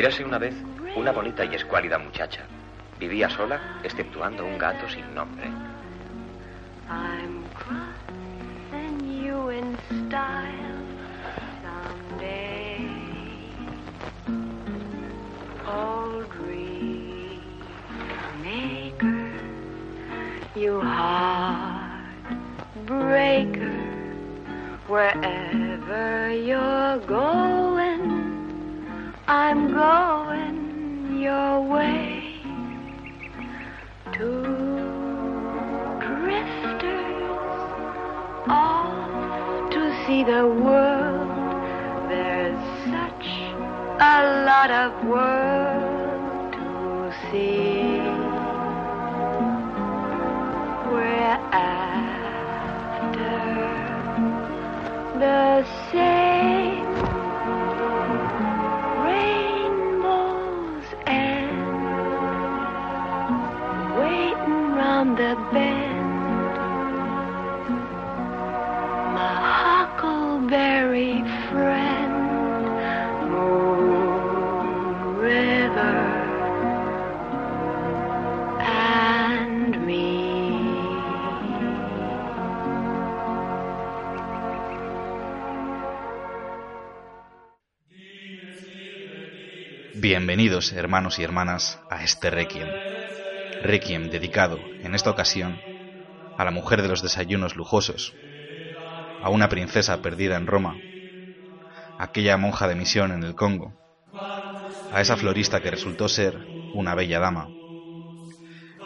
Érase una vez una bonita y escuálida muchacha. Vivía sola, exceptuando un gato sin nombre. You heartbreaker, wherever you're going, I'm going your way to drifters off to see the world. There's such a lot of world to see. We're after the same the bend. River, and. Bienvenidos, hermanos y hermanas, a este Requiem. Requiem dedicado, en esta ocasión, a la mujer de los desayunos lujosos, a una princesa perdida en Roma, a aquella monja de misión en el Congo, a esa florista que resultó ser una bella dama.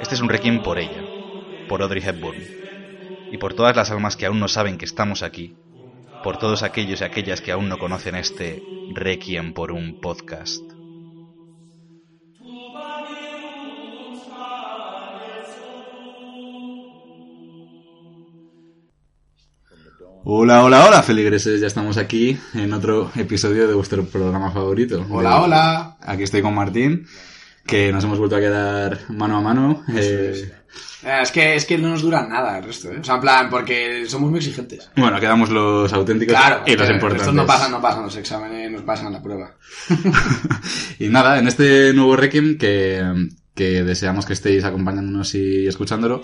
Este es un Requiem por ella, por Audrey Hepburn, y por todas las almas que aún no saben que estamos aquí, por todos aquellos y aquellas que aún no conocen este Requiem por un podcast. Hola, hola, hola, feligreses, ya estamos aquí en otro episodio de vuestro programa favorito. Hola, hola. Aquí estoy con Martín, que nos hemos vuelto a quedar mano a mano. eh, Eh, Es que, es que no nos dura nada el resto, ¿eh? O sea, en plan, porque somos muy exigentes. Bueno, quedamos los auténticos Claro, y los que importantes. Estos no pasan, no pasan los exámenes, nos pasan la prueba. Y nada, en este nuevo Requiem que, que deseamos que estéis acompañándonos y escuchándolo,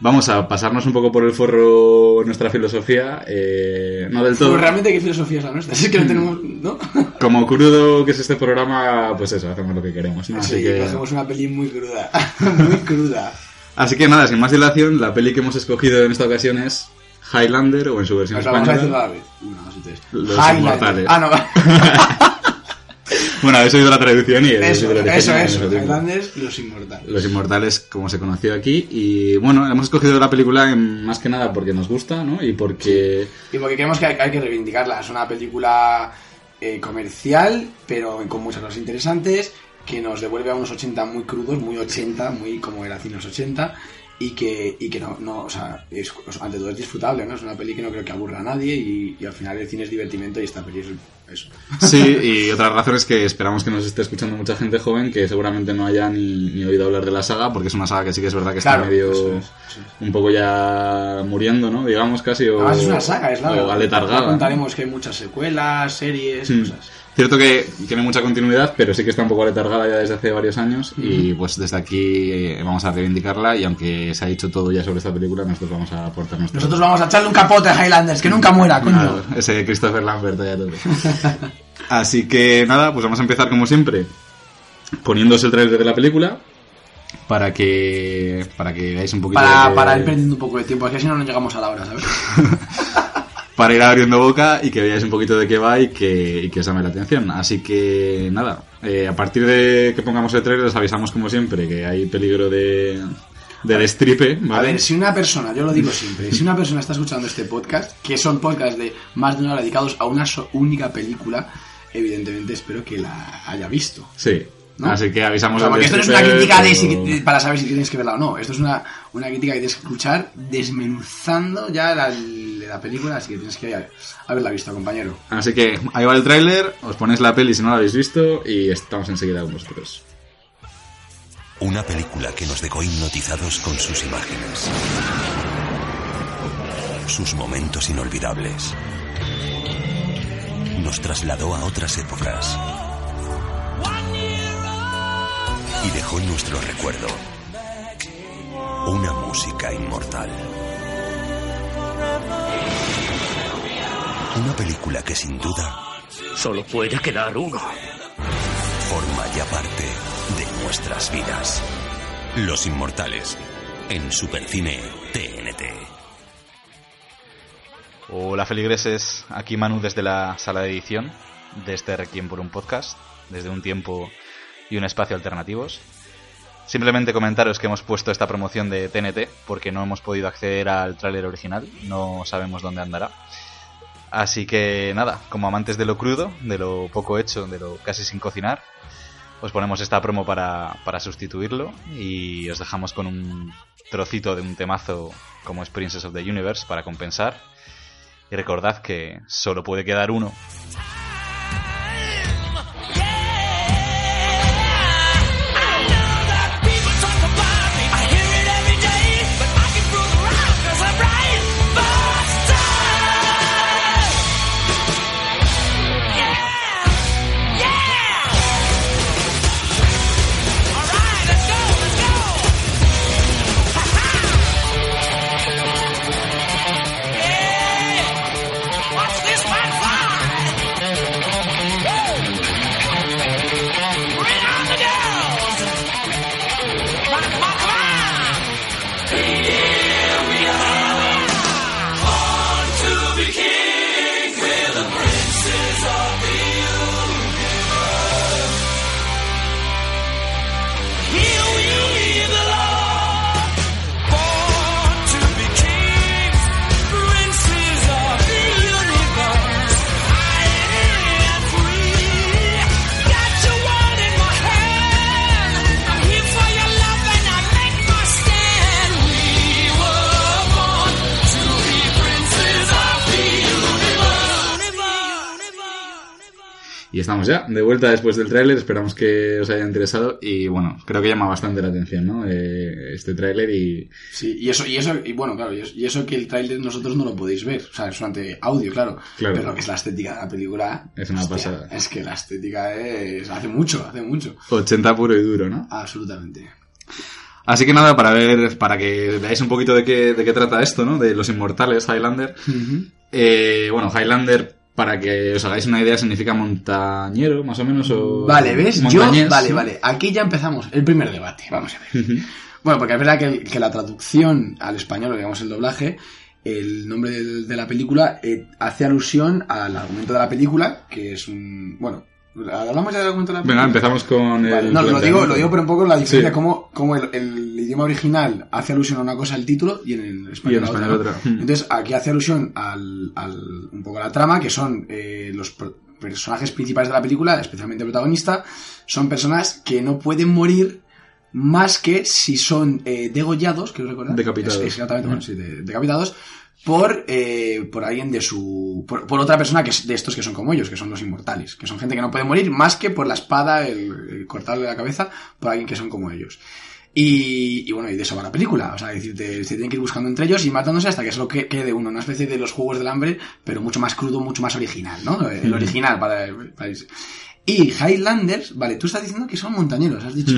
vamos a pasarnos un poco por el forro nuestra filosofía, eh, no del todo. Pero realmente, ¿qué filosofía es la nuestra? Es que no tenemos, ¿no? Como crudo que es este programa, pues eso, hacemos lo que queremos, ¿no? Así sí, que... hacemos una peli muy cruda. muy cruda. Así que nada, sin más dilación, la peli que hemos escogido en esta ocasión es Highlander, o en su versión O sea, vamos a decirlo a española. la vez. Una, dos y tres. Los Highlander. Inmortales. Ah, no. Bueno, habéis oído la traducción y eso, origen eso, eso. Highlanders, los inmortales. Los Inmortales, como se conoció aquí. Y bueno, hemos escogido la película en- más que nada porque nos gusta, ¿no? Y porque... Y porque creemos que hay, hay que reivindicarla. Es una película eh, comercial, pero con muchas cosas interesantes, que nos devuelve a unos 80 muy crudos, muy 80, muy como era cine los 80, y que, y que no, no, o sea, es, ante todo es disfrutable, ¿no? Es una peli que no creo que aburra a nadie y, y al final el cine es divertimento y esta peli es eso. Sí, y otra razón es que esperamos que nos esté escuchando mucha gente joven que seguramente no haya ni, ni oído hablar de la saga, porque es una saga que sí que es verdad que está medio... es, Un poco ya muriendo, ¿no? Digamos casi, o, Además es una saga, es la o aletargada. Contaremos que hay muchas secuelas, series, Mm. cosas. Cierto que tiene mucha continuidad, pero sí que está un poco aletargada ya desde hace varios años y pues desde aquí eh, vamos a reivindicarla y aunque se ha dicho todo ya sobre esta película, nosotros vamos a aportar nuestro... Nosotros vamos a echarle un capote a Highlanders, que nunca muera, coño. Claro, ese Christopher Lambert ya todo. Así que nada, pues vamos a empezar como siempre poniéndose el trailer de la película para que para que veáis un poquito Para, de- para ir perdiendo un poco de tiempo, es que si no, no llegamos a la hora, ¿sabes? para ir abriendo boca y que veáis un poquito de qué va y que, y que os llame la atención. Así que nada, eh, a partir de que pongamos el trailer os avisamos como siempre que hay peligro de, de destripe, A ¿vale? ver, si una persona, yo lo digo siempre, si una persona está escuchando este podcast, que son podcasts de más de una hora dedicados a una so- única película, evidentemente espero que la haya visto. Sí. ¿no? Así que avisamos O sea, esto no es una crítica de si- para saber si tienes que verla o no. Esto es una, una crítica que tienes que escuchar desmenuzando ya la, la película, así que tienes que haberla visto, compañero. Así que ahí va el tráiler, os ponéis la peli si no la habéis visto y estamos enseguida con vosotros. Una película que nos dejó hipnotizados con sus imágenes. Sus momentos inolvidables. Nos trasladó a otras épocas. Y dejó en nuestro recuerdo una música inmortal. Una película que sin duda Solo puede quedar uno. forma ya parte de nuestras vidas. Los Inmortales, en Supercine TNT. Hola feligreses, aquí Manu desde la sala de edición de este Requiem por un podcast, desde un tiempo y un espacio alternativos. Simplemente comentaros que hemos puesto esta promoción de TNT porque no hemos podido acceder al tráiler original, no sabemos dónde andará. Así que nada, como amantes de lo crudo, de lo poco hecho, de lo casi sin cocinar, os ponemos esta promo para, para sustituirlo y os dejamos con un trocito de un temazo como es Princess of the Universe para compensar. Y recordad que solo puede quedar uno. Estamos ya, de vuelta después del tráiler, esperamos que os haya interesado y bueno, creo que llama bastante la atención, ¿no? Eh, este tráiler y... Sí, y eso, y eso, y bueno, claro, y eso, que el tráiler nosotros no lo podéis ver, o sea, es solamente audio, claro, Claro. pero lo que es la estética de la película, Es una pasada. es que la estética es, hace mucho, hace mucho, 80 puro y duro, ¿no? absolutamente. Así que nada, para ver, para que veáis un poquito de qué, de qué trata esto, ¿no? De los inmortales, Highlander. Eh, bueno, Highlander, para que os hagáis una idea, significa montañero, más o menos, o... Vale, ¿ves? Yo, vale, vale, aquí ya empezamos el primer debate, vamos a ver. Bueno, porque es verdad que, que la traducción al español, o digamos el doblaje, el nombre del- de, la película eh, hace alusión al argumento de la película, que es un... Bueno, ¿hablamos ya del argumento de la película? Venga, empezamos con el... Vale, no, lo digo, lo digo, pero un poco la diferencia, Sí. como, como el, el idioma original hace alusión a una cosa el título y en el español, en a otra, español ¿no? otra. Mm. Entonces, aquí hace alusión al, al- un poco a la trama, que son eh, los personajes principales de la película, especialmente el protagonista, son personas que no pueden morir más que si son eh, degollados, quiero recordar. Decapitados. Es- exactamente, bueno, sí, de- decapitados por, eh, por alguien de su... Por, por otra persona que es de estos que son como ellos, que son los inmortales, que son gente que no puede morir más que por la espada, el, el cortarle la cabeza, por alguien que son como ellos. Y, y bueno, y de eso va la película. O sea, es decir, te- se tienen que ir buscando entre ellos y matándose hasta que solo que- quede uno. Una especie de los juegos del hambre, pero mucho más crudo, mucho más original, ¿no? El original para, para irse. Y Highlanders, vale, tú estás diciendo que son montañeros, has dicho.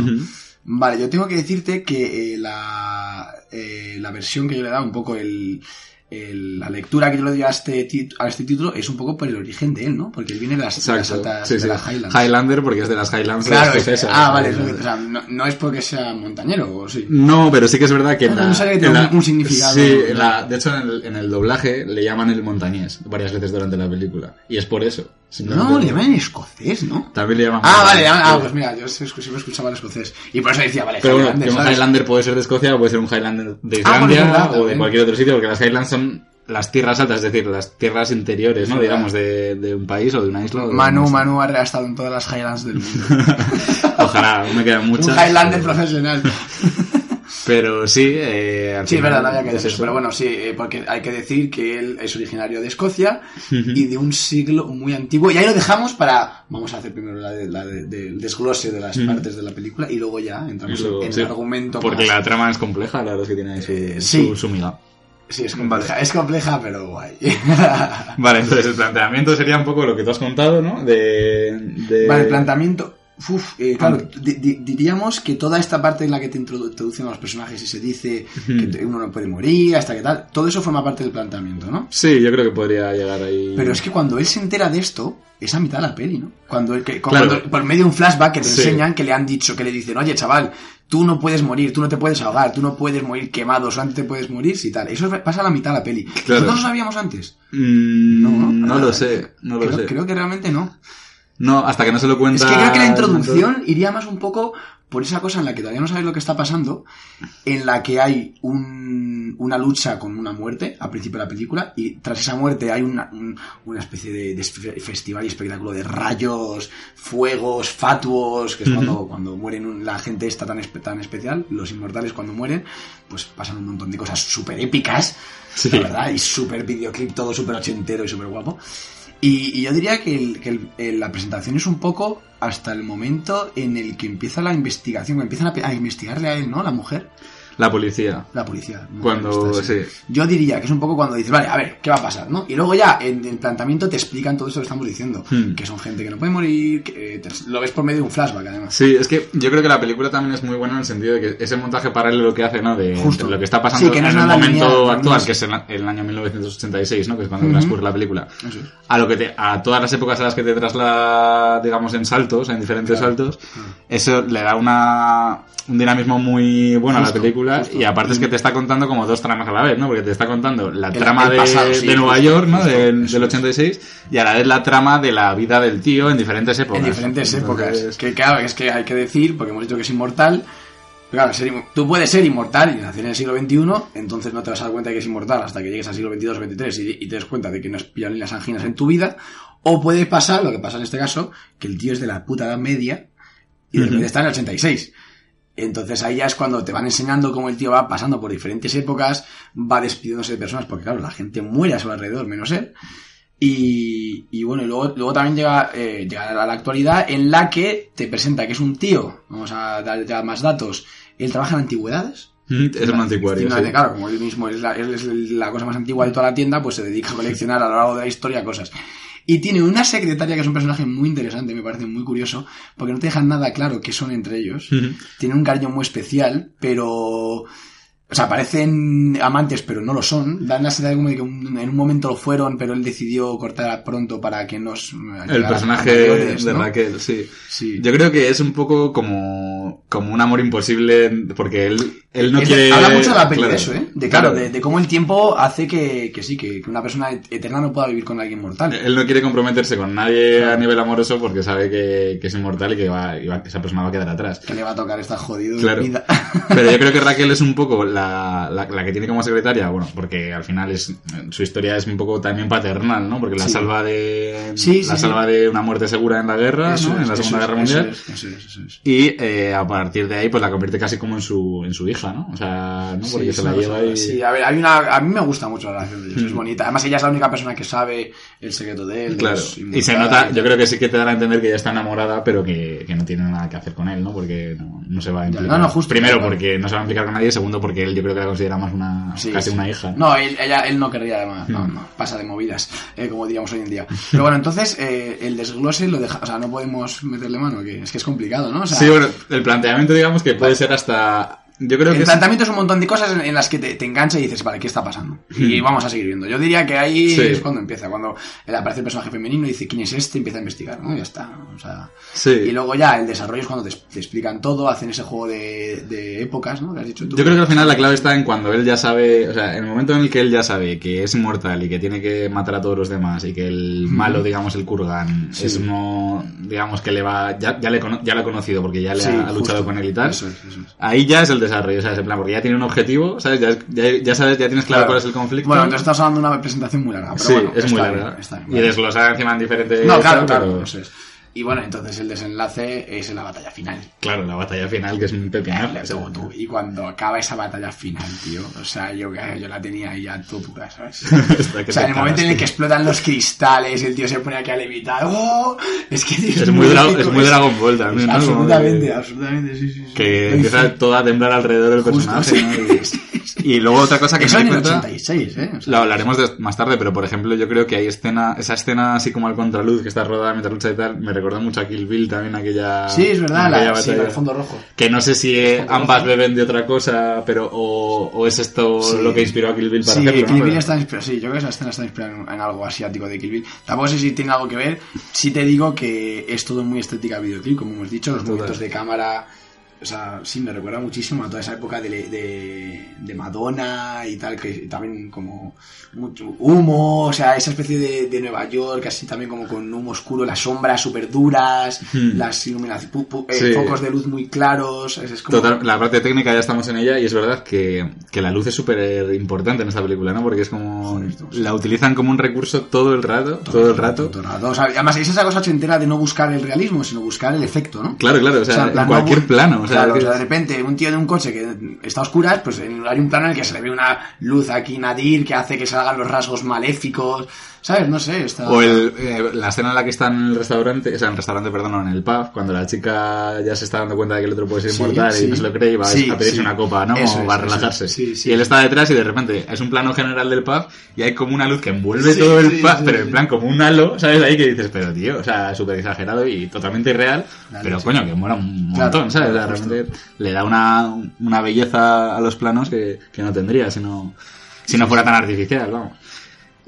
Vale, yo tengo que decirte que eh, la, eh, la versión que yo le he dado, un poco el, el- la lectura que yo le doy a este, tit- a este título es un poco por el origen de él, ¿no? Porque él viene de las, de las altas- Sí, de sí. las Highlands. Highlander porque es de las Highlands Claro, escocesas. ah, vale, que- o sea, no, no es porque sea montañero, o sí. No, pero sí que es verdad que en No, la, no sabía que la- un- un significado. Sí, en la- de hecho en el, en el doblaje le llaman el montañés varias veces durante la película. Y es por eso. No, le llaman en escocés, ¿no? También le llaman Ah, vale, ah, pues mira, yo siempre escuchaba el escocés. Y por eso decía, vale, Pero bueno, Highlander, que un. Highlander puede ser de Escocia o puede ser un Highlander de Ah, bueno, Islandia verdad, o de cualquier otro sitio, porque las Highlands son las tierras altas, es decir, las tierras interiores, ¿no? Digamos, de, de un país o de una isla. o de Manu, Manu ha estado en todas las Highlands del mundo. Ojalá, aún me quedan muchas. un Highlander pero- profesional. Pero sí, eh, al Sí, es final verdad, no había que decir. Pero bueno, sí, eh, porque hay que decir que él es originario de Escocia y de un siglo muy antiguo. Y ahí lo dejamos para. Vamos a hacer primero la de- la de- del desglose de las partes de la película y luego ya entramos luego, en sí, el argumento. Porque más- la trama es compleja, la verdad es que tiene su, Eh, sí. su, su miga. Sí, es compleja, es compleja, pero guay. Vale, entonces el planteamiento sería un poco lo que tú has contado, ¿no? De. de- Vale, el planteamiento. Uf, eh, claro, di- di- diríamos que toda esta parte en la que te introdu- introducen a los personajes y se dice que uno no puede morir, hasta que tal, todo eso forma parte del planteamiento, ¿no? Sí, yo creo que podría llegar ahí. Pero es que cuando él se entera de esto, es a mitad de la peli, ¿no? Cuando, él, que, Claro. cuando- por medio de un flashback que te Sí. enseñan que le han dicho, que le dicen, oye chaval, tú no puedes morir, tú no te puedes ahogar, tú no puedes morir quemado, solamente te puedes morir si tal. Eso pasa a la mitad de la peli. Claro. ¿Nosotros lo sabíamos antes? Mm, No, no, ah, lo sé, no lo creo, sé. creo que realmente no. No, hasta que no se lo cuenta. Es que creo que la introducción iría más un poco por esa cosa en la que todavía no sabes lo que está pasando, en la que hay un- una lucha con una muerte al principio de la película y tras esa muerte hay una, un- una especie de, de fe- festival y espectáculo de rayos, fuegos, fatuos, que es cuando, cuando mueren la gente esta tan, tan especial, los inmortales cuando mueren, pues pasan un montón de cosas súper épicas, Sí. la verdad, y súper videoclip, todo súper ochentero y súper guapo. Y, y yo diría que, el- la presentación es un poco hasta el momento en el que empieza la investigación, que empiezan a, a investigarle a él, ¿no? La mujer, La policía. la policía. ¿no? Cuando. Sí. Yo diría que es un poco cuando dices, vale, a ver, ¿qué va a pasar? ¿no? Y luego ya en el planteamiento te explican todo esto que estamos diciendo, Hmm. que son gente que no puede morir, que eh, te- lo ves por medio de un flashback además. Sí, es que yo creo que la película también es muy buena en el sentido de que ese montaje paralelo que hace, ¿no? De, Justo. lo que está pasando Sí, que no es en el momento lineal, actual, que es el, el año 1986, ¿no? Que es cuando Ujú. transcurre la película. Eso. A lo que te, a todas las épocas a las que te traslada, digamos, en saltos, en diferentes Claro. saltos, eso le da una, un dinamismo muy bueno a la película justo. y aparte es que te está contando como dos tramas a la vez, ¿no? Porque te está contando la El- trama el de, sí, de Nueva justo, York, ¿no? justo, del, eso del es. 86 y a la vez la trama de la vida del tío en diferentes épocas. En diferentes épocas. Entonces, Que claro, es que hay que decir, porque hemos dicho que es inmortal. pero Claro, ser tú puedes ser inmortal y nacer en el siglo XXI, entonces no te vas a dar cuenta de que es inmortal hasta que llegues al siglo XXII o XXIII y, y te des cuenta de que no has pillado ni las anginas en tu vida. O puede pasar, lo que pasa en este caso, que el tío es de la puta edad media y de repente está en el 86. Entonces ahí ya es cuando te van enseñando cómo el tío va pasando por diferentes épocas, va despidiéndose de personas, porque claro, la gente muere a su alrededor, menos él. Y, y bueno, y luego, luego también llega, eh, llega a la actualidad en la que te presenta que es un tío, vamos a dar ya más datos, él trabaja en antigüedades. Es un anticuario. Sí. Claro, como él mismo es la, es la cosa más antigua de toda la tienda, pues se dedica a coleccionar a lo largo de la historia cosas. Y tiene una secretaria que es un personaje muy interesante, me parece muy curioso, porque no te dejan nada claro qué son entre ellos. Ujú. Tienen un cariño muy especial, pero... O sea, parecen amantes, pero no lo son. Dan la sensación como de que un- en un momento lo fueron, pero él decidió cortar pronto para que nos... El personaje de Raquel, sí. Sí. Yo creo que es un poco como, como un amor imposible, porque él, él no Es- quiere... Habla mucho de la peli claro, de eso, ¿eh? De, claro, claro. de, de cómo el tiempo hace que, que sí, que, que una persona et- eterna no pueda vivir con alguien mortal. Él no quiere comprometerse con nadie a nivel amoroso porque sabe que, que es inmortal y que, va, y va- esa persona va a quedar atrás. Que le va a tocar estar jodido Claro. vida. Pero yo creo que Raquel es un poco la, la, la que tiene como secretaria, bueno, porque al final es su historia es un poco también paternal, ¿no? Porque la Sí. salva de Sí, la sí. salva de una muerte segura en la guerra, Eso ¿no? es, en la Segunda es, Guerra Mundial. es, eso es, eso es. Y eh, a partir de ahí, pues la convierte casi como en su, en su hija, ¿no? O sea, ¿no? Porque se es la lleva y... Sí, a ver, hay una, a mí me gusta mucho la relación de ellos, es Mm. bonita. Además, ella es la única persona que sabe el secreto de él. Claro, es y se nota, yo creo que sí que te dan a entender que ella está enamorada, pero que, que no tiene nada que hacer con él, ¿no? Porque no, no se va a implicar. no, no, justo, Primero porque no se va a implicar con nadie, segundo porque él yo creo que la considera más una, Sí, casi sí. una hija. No, él, ella, él no querría además, no, Mm. no, pasa de movidas, eh, como diríamos hoy en día. Pero bueno, entonces eh, el desglose lo deja, o sea, no podemos meterle mano, que es que es complicado, ¿no? O sea, Sí, bueno, el planteamiento digamos que puede ser hasta Yo creo el que es- planteamiento es un montón de cosas en, en las que te, te engancha y dices, vale, ¿qué está pasando? Y vamos a seguir viendo. Yo diría que ahí Sí. es cuando empieza, cuando aparece el personaje femenino y dice, ¿quién es este? Empieza a investigar, ¿no? Ya está. O sea, Sí. Y luego ya el desarrollo es cuando te, te explican todo, hacen ese juego de, de épocas, ¿no? Que has dicho tú. Yo creo que al final la clave está en cuando él ya sabe, o sea, en el momento en el que él ya sabe que es inmortal y que tiene que matar a todos los demás y que el malo, digamos, el Kurgan, Sí. es uno, digamos, que le va, ya, ya, le, cono- ya lo ha conocido porque ya le ha luchado con él y tal. Eso es, eso es. Ahí ya es el desarrollo, o sea, es en plan, porque ya tiene un objetivo, ¿sabes? Ya, ya, ya sabes, ya tienes claro, cuál es el conflicto. Bueno, entonces estamos hablando de una presentación muy larga. Pero sí, bueno, es muy larga. bien, está bien, y vale. desglosar encima en diferentes... No, claro, claro, pero- eso es. Y bueno, entonces el desenlace es en la batalla final. Claro, la batalla final, que es un pepinazo. o sea, Tú, tú. Y cuando acaba esa batalla final, tío, o sea, yo, yo la tenía ahí a todo pura, ¿sabes? O sea, en el momento en el que explotan los cristales, el tío se pone aquí a levitar. ¡Oh! Es que tío, Es muy, dra- es muy Dragon Ball también, ¿no? Absolutamente, que- absolutamente, sí, sí. sí. que empieza todo a temblar alrededor del Justo, personaje. Y, luego otra cosa que Eso me en el cuenta, 86, ¿eh? O sea, lo hablaremos de- más tarde, pero por ejemplo yo creo que hay escena, esa escena así como al contraluz que está rodada mientras lucha y tal, me recordó mucho a Kill Bill también aquella... sí, es verdad, la, sí, batalla. el fondo rojo. Que no sé si eh, ambas beben de otra cosa, pero o, o es esto Sí. lo que inspiró a Kill Bill para sí, hacerlo. ¿no? Kill Bill Pero- está inspirado, sí, yo creo que esa escena está inspirada en, en algo asiático de Kill Bill. Tampoco sé si tiene algo que ver. Sí te digo que es todo muy estética videoclip, como hemos dicho, los movimientos de cámara. O sea, sí, me recuerda muchísimo a toda esa época de, de, de Madonna y tal, que también como mucho humo, o sea, esa especie de, de Nueva York, así también como con humo oscuro, las sombras súper duras, Hmm. las iluminaciones, pu- pu- eh, Sí. focos de luz muy claros, es, como... Total, la parte técnica ya estamos en ella y es verdad que, que la luz es súper importante en esta película, ¿no? Porque es como... Joder, esto- la utilizan como un recurso todo el rato, todo el rato. Todo. O sea, además, es esa cosa ochentera de no buscar el realismo, sino buscar el efecto, ¿no? Claro, claro, o sea, en plan, cualquier no bu- plano. Sea, claro, que- o sea, de repente, un tío de un coche que está a oscuras, pues hay un plano en el que se le ve una luz aquí nadir que hace que salgan los rasgos maléficos, ¿sabes? No sé, está... O el, eh, la escena en la que está en el restaurante, o sea, en el restaurante, perdón, en el pub, cuando la chica ya se está dando cuenta de que el otro puede ser Sí, inmortal sí. y no se lo cree y va Sí, a pedirse una copa, ¿no? Eso o va a relajarse. Y él está detrás y de repente es un plano general del pub y hay como una luz que envuelve todo el pub, pero en plan como un halo, ¿sabes? Ahí que dices, pero tío, o sea, súper exagerado y totalmente irreal, Dale, pero coño, que mola un Claro, montón, ¿sabes? O sea, realmente le da una, una belleza a los planos que, que no tendría si no, si no fuera tan artificial, vamos.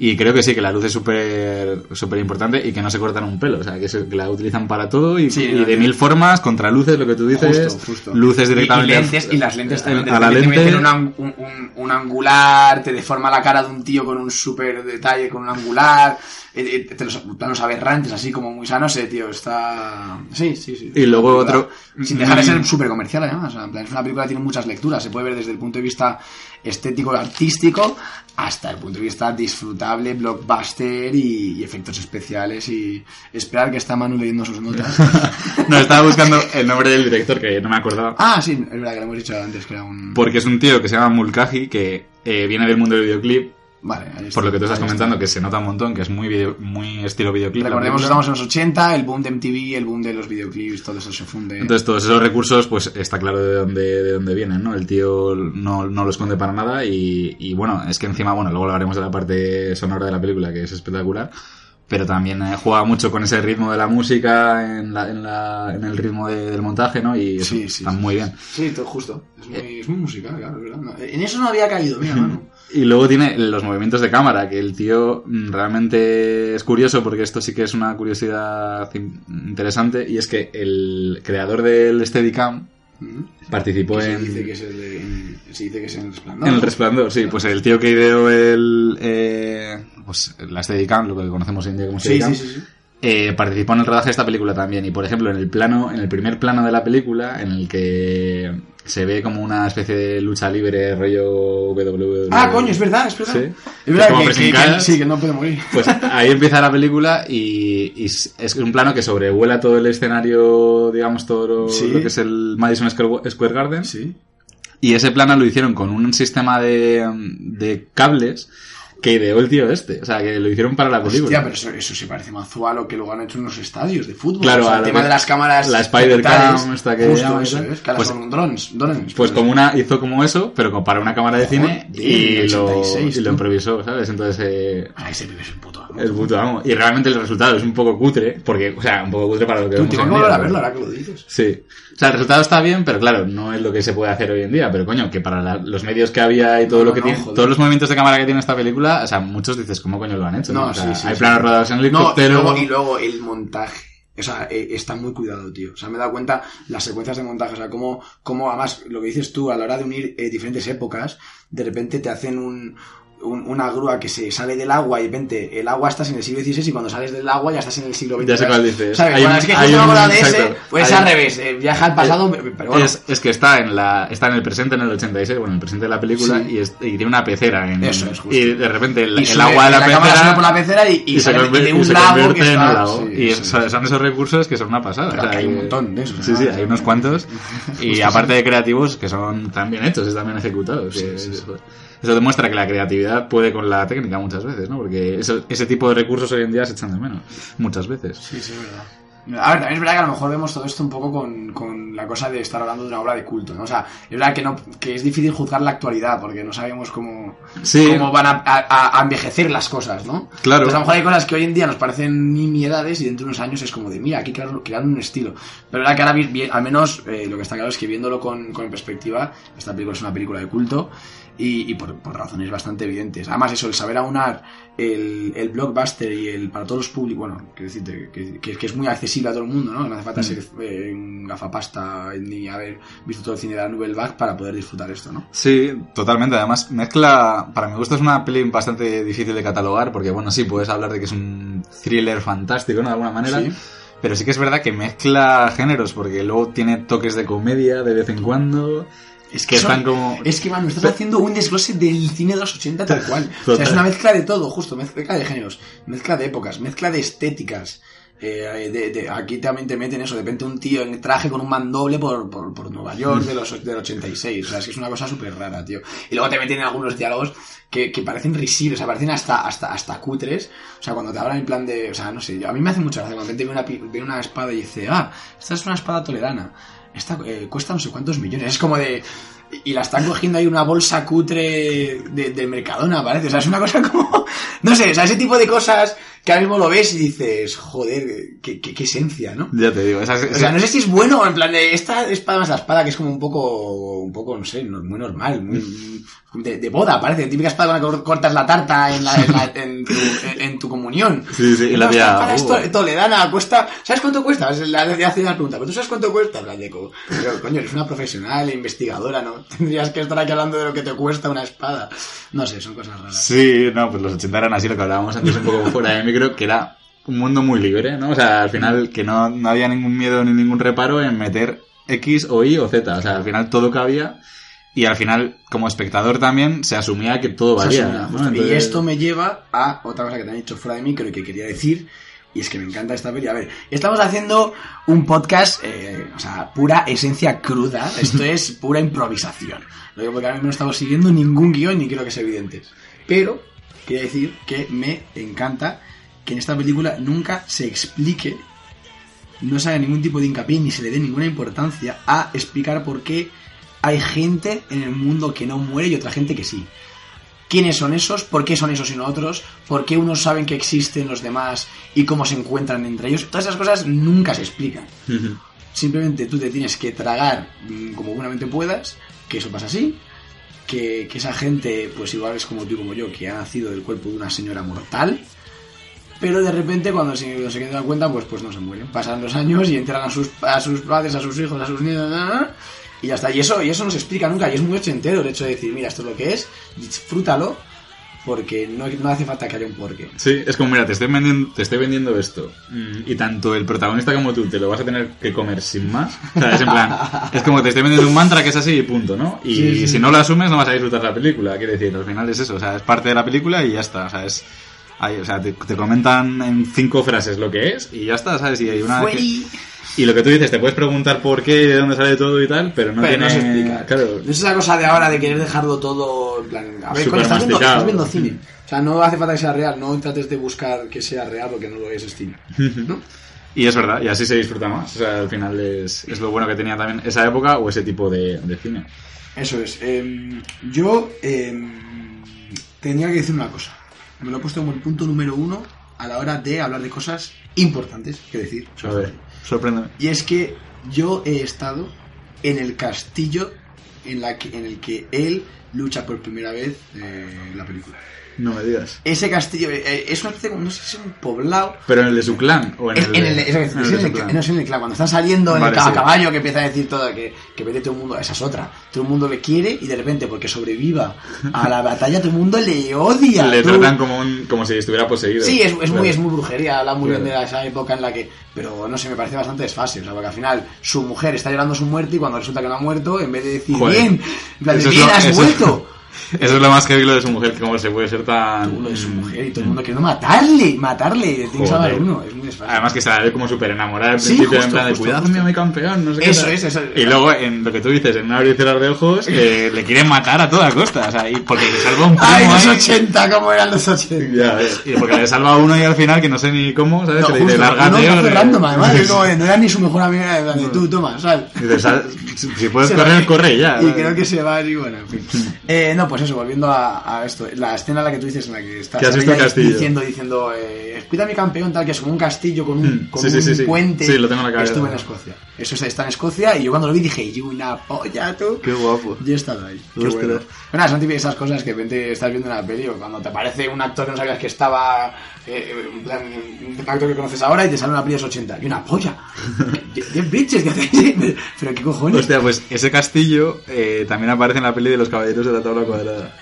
Y creo que sí, que la luz es súper súper importante y que no se cortan un pelo. O sea, que, se- que la utilizan para todo y, Sí, y de mil formas, contra luces, lo que tú dices. Justo, justo. Luces Y- directamente. Y, lentes, y las lentes también. A la te lente. meten una- un, un- un angular, te deforma la cara de un tío con un súper detalle, con un angular, eh, eh, te los planos aberrantes, así como muy sanos, sé, tío, está... Sí, sí, sí. Y luego otro- Sin dejar de ser súper comercial, además. O sea, en plan, es una película que tiene muchas lecturas. Se puede ver desde el punto de vista estético, artístico, hasta el punto de vista disfrutable, blockbuster y, y efectos especiales. Y esperar que está Manu leyendo sus notas. no, estaba buscando el nombre del director que no me acordaba. ah, sí, es verdad que lo hemos dicho antes, que era un... Porque es un tío que se llama Mulcahy, que eh, viene del mundo del videoclip. Vale, ahí está. Por lo que tú estás comentando, está. que se nota un montón, que es muy, video- muy estilo videoclip. Recordemos que estamos en los 80, el boom de MTV, el boom de los videoclips, todo eso se funde. Entonces todos esos recursos, pues está claro de dónde, de dónde vienen, ¿no? El tío no, no lo esconde para nada y, y, bueno, es que encima, bueno, luego hablaremos de la parte sonora de la película, que es espectacular, pero también eh, juega mucho con ese ritmo de la música, en, la, en, la, en el ritmo de- del montaje, ¿no? Y eso Sí, sí, está sí. muy bien. Sí, todo justo. Es muy, es muy musical, claro, es verdad. No, En eso no había caído, mira, mano. Y luego tiene los movimientos de cámara, que el tío mm, realmente es curioso, porque esto sí que es una curiosidad in- interesante, y es que el creador del Steadicam participó Que se en... dice que es el de- en- se dice que es en el resplandor. En el resplandor, sí, pues el tío que ideó el. Eh, pues la Steadicam, lo que conocemos hoy en día como Steadicam, sí, sí. sí. eh, participó en el rodaje de esta película también. Y por ejemplo, en el plano, en el primer plano de la película, en el que se ve como una especie de lucha libre rollo WWE. Ah, coño, es verdad, es verdad. Sí. Es verdad que, sí, que no puede morir. Pues ahí empieza la película y, y es un plano que sobrevuela todo el escenario, digamos, todo lo, Sí. lo que es el Madison Square Square Garden. Sí. Y ese plano lo hicieron con un sistema de, de cables que ideó el tío este. O sea, que lo hicieron para la película. Hostia, pero eso, eso se parece más a lo que luego han hecho en los estadios de fútbol. Claro, O sea, el tema que- de las cámaras. la Spider digitales, Cam, esta que Justo eso es, que ahora Pues- son drones. drones Pues como una, hizo como eso, pero como para una cámara de cine y, en el lo, 86, y lo improvisó, ¿sabes? Entonces, eh, Ah, ese pibe es amo. El puto amo. Y realmente el resultado es un poco cutre, porque, o sea, un poco cutre para lo que Tú, vemos hoy a verlo ahora que lo dices. Sí. O sea, el resultado está bien, pero claro, no es lo que se puede hacer hoy en día. Pero coño, que para la- los medios que había y todo No, lo que no, tiene, joder. todos los movimientos de cámara que tiene esta película, o sea, muchos dices, ¿cómo coño lo han hecho? No, O sea, sí, sí, hay sí. planos rodados en No, y helicóptero. luego, y luego el montaje. O sea, eh, está muy cuidado, tío. O sea, me he dado cuenta las secuencias de montaje. O sea, cómo, cómo además, lo que dices tú, a la hora de unir eh, diferentes épocas, de repente te hacen un, un- una grúa que se sale del agua y de repente el agua estás en el siglo XVI y cuando sales del agua ya estás en el siglo XX. Ya sé cuál dices. ¿Sabes? Hay Bueno, un- es que hay un- de ese, pues Hay al revés. eh, viaja al pasado, pero bueno. Es, es que está en la está en el presente en el 86, bueno, en el presente de la película Sí. y, es- y tiene una pecera en Eso es, justo. y de repente el, Y agua de la, cámara pecera sube por la pecera y, y, se sale convierte, de un y se lago que en está... un lago. sí, y son, esos recursos que son una pasada. O sea, hay un que- montón de esos, Sí, sí, hay ¿no? unos cuantos. Y aparte de creativos, que son tan bien hechos, están bien ejecutados. Eso demuestra que la creatividad puede con la técnica muchas veces, ¿no? Porque eso- ese tipo de recursos hoy en día se echan de menos. Muchas veces. Sí, sí, es verdad. A ver, también es verdad que a lo mejor vemos todo esto un poco con, con la cosa de estar hablando de una obra de culto, ¿no? O sea, es verdad que, no, que es difícil juzgar la actualidad porque no sabemos cómo, Sí. cómo van a, a- a envejecer las cosas, ¿no? Claro. Entonces, a lo mejor hay cosas que hoy en día nos parecen nimiedades y dentro de unos años es como de, mira, aquí crearon, crearon un estilo. Pero es verdad que ahora, al menos, eh, lo que está claro es que viéndolo con, con perspectiva, esta película es una película de culto y, y por, por razones bastante evidentes. Además, eso, el saber aunar el, el blockbuster y el para todos los públicos, bueno, quiero decirte que, que- que es muy accesible a todo el mundo, ¿no? No hace falta ser eh, un gafapasta ni haber visto todo el cine de la Nouvelle Vague para poder disfrutar esto, ¿no? Sí, totalmente. Además, mezcla. Para mi gusto es una peli bastante difícil de catalogar, porque, bueno, sí, puedes hablar de que es un thriller fantástico, ¿no? De alguna manera. Sí. Pero sí que es verdad que mezcla géneros, porque luego tiene toques de comedia de vez en cuando. Es que están como. Es que, mano, estás haciendo un desglose del cine de los 80 tal cual. O sea, es una mezcla de todo, justo. Mezcla de géneros, mezcla de épocas, mezcla de estéticas. Eh, de- de- aquí también te meten eso, de repente un tío en traje con un mandoble por, por, por Nueva York de los, del 86. O sea, es que es una cosa súper rara, tío. Y luego te meten en algunos diálogos que, que parecen risibles, o sea, parecen hasta, hasta, hasta cutres. O sea, cuando te hablan en plan de. O sea, no sé, a mí me hace mucha gracia. Cuando repente ve una, ve una espada y dice, ah, esta es una espada toledana. Esta eh, cuesta no sé cuántos millones. Es como de. Y la están cogiendo ahí una bolsa cutre de, de Mercadona, parece. O sea, es una cosa como. No sé, o sea, ese tipo de cosas que ahora mismo lo ves y dices, joder, qué, qué- qué esencia, ¿no? Ya te digo, esa, O sea, no sé si es bueno o en plan de esta espada más la espada que es como un poco, un poco, no sé, muy normal, muy, de, de boda, parece, típica espada con la que cortas la tarta en, la- en la- en tu, en- tu comunión. Sí, sí, y la tía, es uh. to- toledana, cuesta, ¿sabes cuánto cuesta? Es La de hace una pregunta, ¿pero tú sabes cuánto cuesta? En plan de co- Pero, coño, eres una profesional, investigadora, ¿no? Tendrías que estar aquí hablando de lo que te cuesta una espada. No sé, son cosas raras. Sí, no, pues los 80 eran así, lo que hablábamos antes un poco fuera de micro, que era un mundo muy libre, ¿no? O sea, al final que no, no había ningún miedo ni ningún reparo en meter X o Y o Z. O sea, al final todo cabía y al final, como espectador también, se asumía que todo valía. asumía, ¿no? Entonces- Y esto me lleva a otra cosa que te han dicho fuera de micro y que quería decir. Y es que me encanta esta peli. A ver, estamos haciendo un podcast, eh, o sea, pura esencia cruda. Esto es pura improvisación. Lo digo porque ahora mismo no estamos siguiendo ningún guion ni quiero que sea evidente. Pero, quería decir que me encanta que en esta película nunca se explique, no se haga ningún tipo de hincapié ni se le dé ninguna importancia a explicar por qué hay gente en el mundo que no muere y otra gente que sí quiénes son esos, por qué son esos y no otros, por qué unos saben que existen los demás y cómo se encuentran entre ellos. Todas esas cosas nunca se explican. Simplemente tú te tienes que tragar mm, como buenamente puedas, que eso pasa así, que, que esa gente, pues igual es como tú y como yo, que ha nacido del cuerpo de una señora mortal, pero de repente cuando se, se dan cuenta, pues, pues no se mueren. Pasan los años y entran a sus, a sus padres, a sus hijos, a sus nietos, y ya está. Y eso, y eso no se explica nunca, y es muy ochentero el hecho de decir, mira, esto es lo que es, disfrútalo, porque no, no hace falta que haya un porqué. Sí, es como, mira, te estoy vendiendo, te estoy vendiendo esto. mm, Y tanto el protagonista como tú te lo vas a tener que comer sin más. O sea, es en plan, es como te estoy vendiendo un mantra que es así y punto, ¿no? Y Sí, sí. si no lo asumes no vas a disfrutar la película. Quiere decir, al final es eso, o sea, es parte de la película y ya está. O sea, es... ahí, o sea, te, te comentan en cinco frases lo que es y ya está, ¿sabes? Y hay una... que- y lo que tú dices, te puedes preguntar por qué, de dónde sale todo y tal, pero no Pero tiene... no se explica. Claro, No es esa cosa de ahora de querer dejarlo todo en plan. A ver, coño, estás viendo, estás viendo cine. O sea, no hace falta que sea real. No trates de buscar que sea real porque no lo es, es cine. ¿no? Y es verdad, y así se disfruta más. O sea, al final es, es lo bueno que tenía también esa época o ese tipo de, de cine. Eso es. Em, yo em, tenía que decir una cosa. Me lo he puesto como el punto número uno a la hora de hablar de cosas importantes que decir. A ver, sorpréndeme. Y es que yo he estado en el castillo en, la que, en el que él lucha por primera vez eh, en la película. No me digas. Ese castillo eh, es una especie no sé si es un poblado. ¿Pero en el de su clan? No es en el clan, cuando está saliendo en Vale, el sí. caballo que empieza a decir todo, que, que vete todo el mundo, esa es otra. Todo el mundo le quiere y de repente, porque sobreviva a la batalla, todo el mundo le odia. Le tratan como, un, como si estuviera poseído. Sí, es, es muy, Claro. es muy brujería, habla muy bien de Claro. esa época en la que. Pero no sé, me parece bastante desfácil. O sea, porque al final su mujer está llorando su muerte y cuando resulta que no ha muerto, en vez de decir, Joder. bien, en plan bien, has eso- vuelto. Eso es lo más heavy lo de su mujer, que cómo se puede ser tan... Uno de su mujer y todo el mundo queriendo matarle, matarle. Tiene que salvar Joder. uno, es muy desfácil. Además que se la ve como súper enamorada al Sí, principio, justo, en plan de justo, cuidado justo. mío, mi campeón, no sé qué. Eso tal". es, eso es. Y luego, en lo que tú dices, en una cerrar de ojos, eh, le quieren matar a toda costa, o sea, y porque le salva un primo Ay, los ahí. 80, ¿cómo eran los 80? Ya, ves, y porque le salva a uno y al final, que no sé ni cómo, ¿sabes? No, que le justo, dice, lárgate. está hombre". random, además, como de, no era ni su mejor amiga, en plan de, tú, toma, sal. Dice, "Sal- si puedes Se correr, corre ya. Y creo que se va y bueno, en fin. Eh, no, pues eso, volviendo a, a esto. La escena en la que tú dices en la que está Que has visto castillo. diciendo, diciendo, eh, cuida a mi campeón, tal, que es como un castillo con un, Mm, con sí, un sí, sí. puente. Sí, lo tengo en la cabeza. Estuve en Escocia. Eso está- está en Escocia y yo cuando lo vi dije, y una polla, tú. Qué guapo. Yo he estado ahí. Qué Ostras. bueno. Bueno, son típicas esas cosas que de repente estás viendo una peli o cuando te aparece un actor que no sabías que estaba, eh, en plan, un actor que conoces ahora y te sale una peli de los 80. Y una polla. Jeff Bridges, que hace- Pero qué cojones. Hostia, pues ese castillo eh, también aparece en la peli de los caballeros de la tabla cuadrada.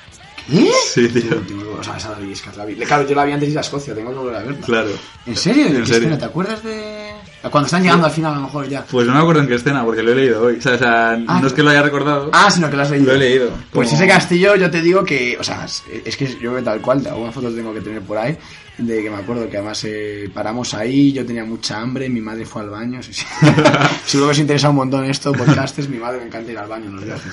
¿Qué? Sí, tío. O sea, esa la vi. Claro, yo la vi antes de ir a Escocia, tengo que volver a verla. Claro. ¿En serio? ¿En En qué serio. escena? ¿Te acuerdas de...? Cuando están llegando al final, a lo mejor ya. Pues no me acuerdo en qué escena, porque lo he leído hoy. O sea, o sea, no es que lo haya recordado. Ah, sino que lo has leído. Lo he leído. Pues ese castillo, yo te digo que, o sea, es, que yo tal cual, algunas fotos tengo que tener por ahí, de que me acuerdo que además eh, paramos ahí, yo tenía mucha hambre, mi madre fue al baño, sí, sí. Seguro que os interesa un montón esto, podcastes, mi madre me encanta ir al baño en los viajes.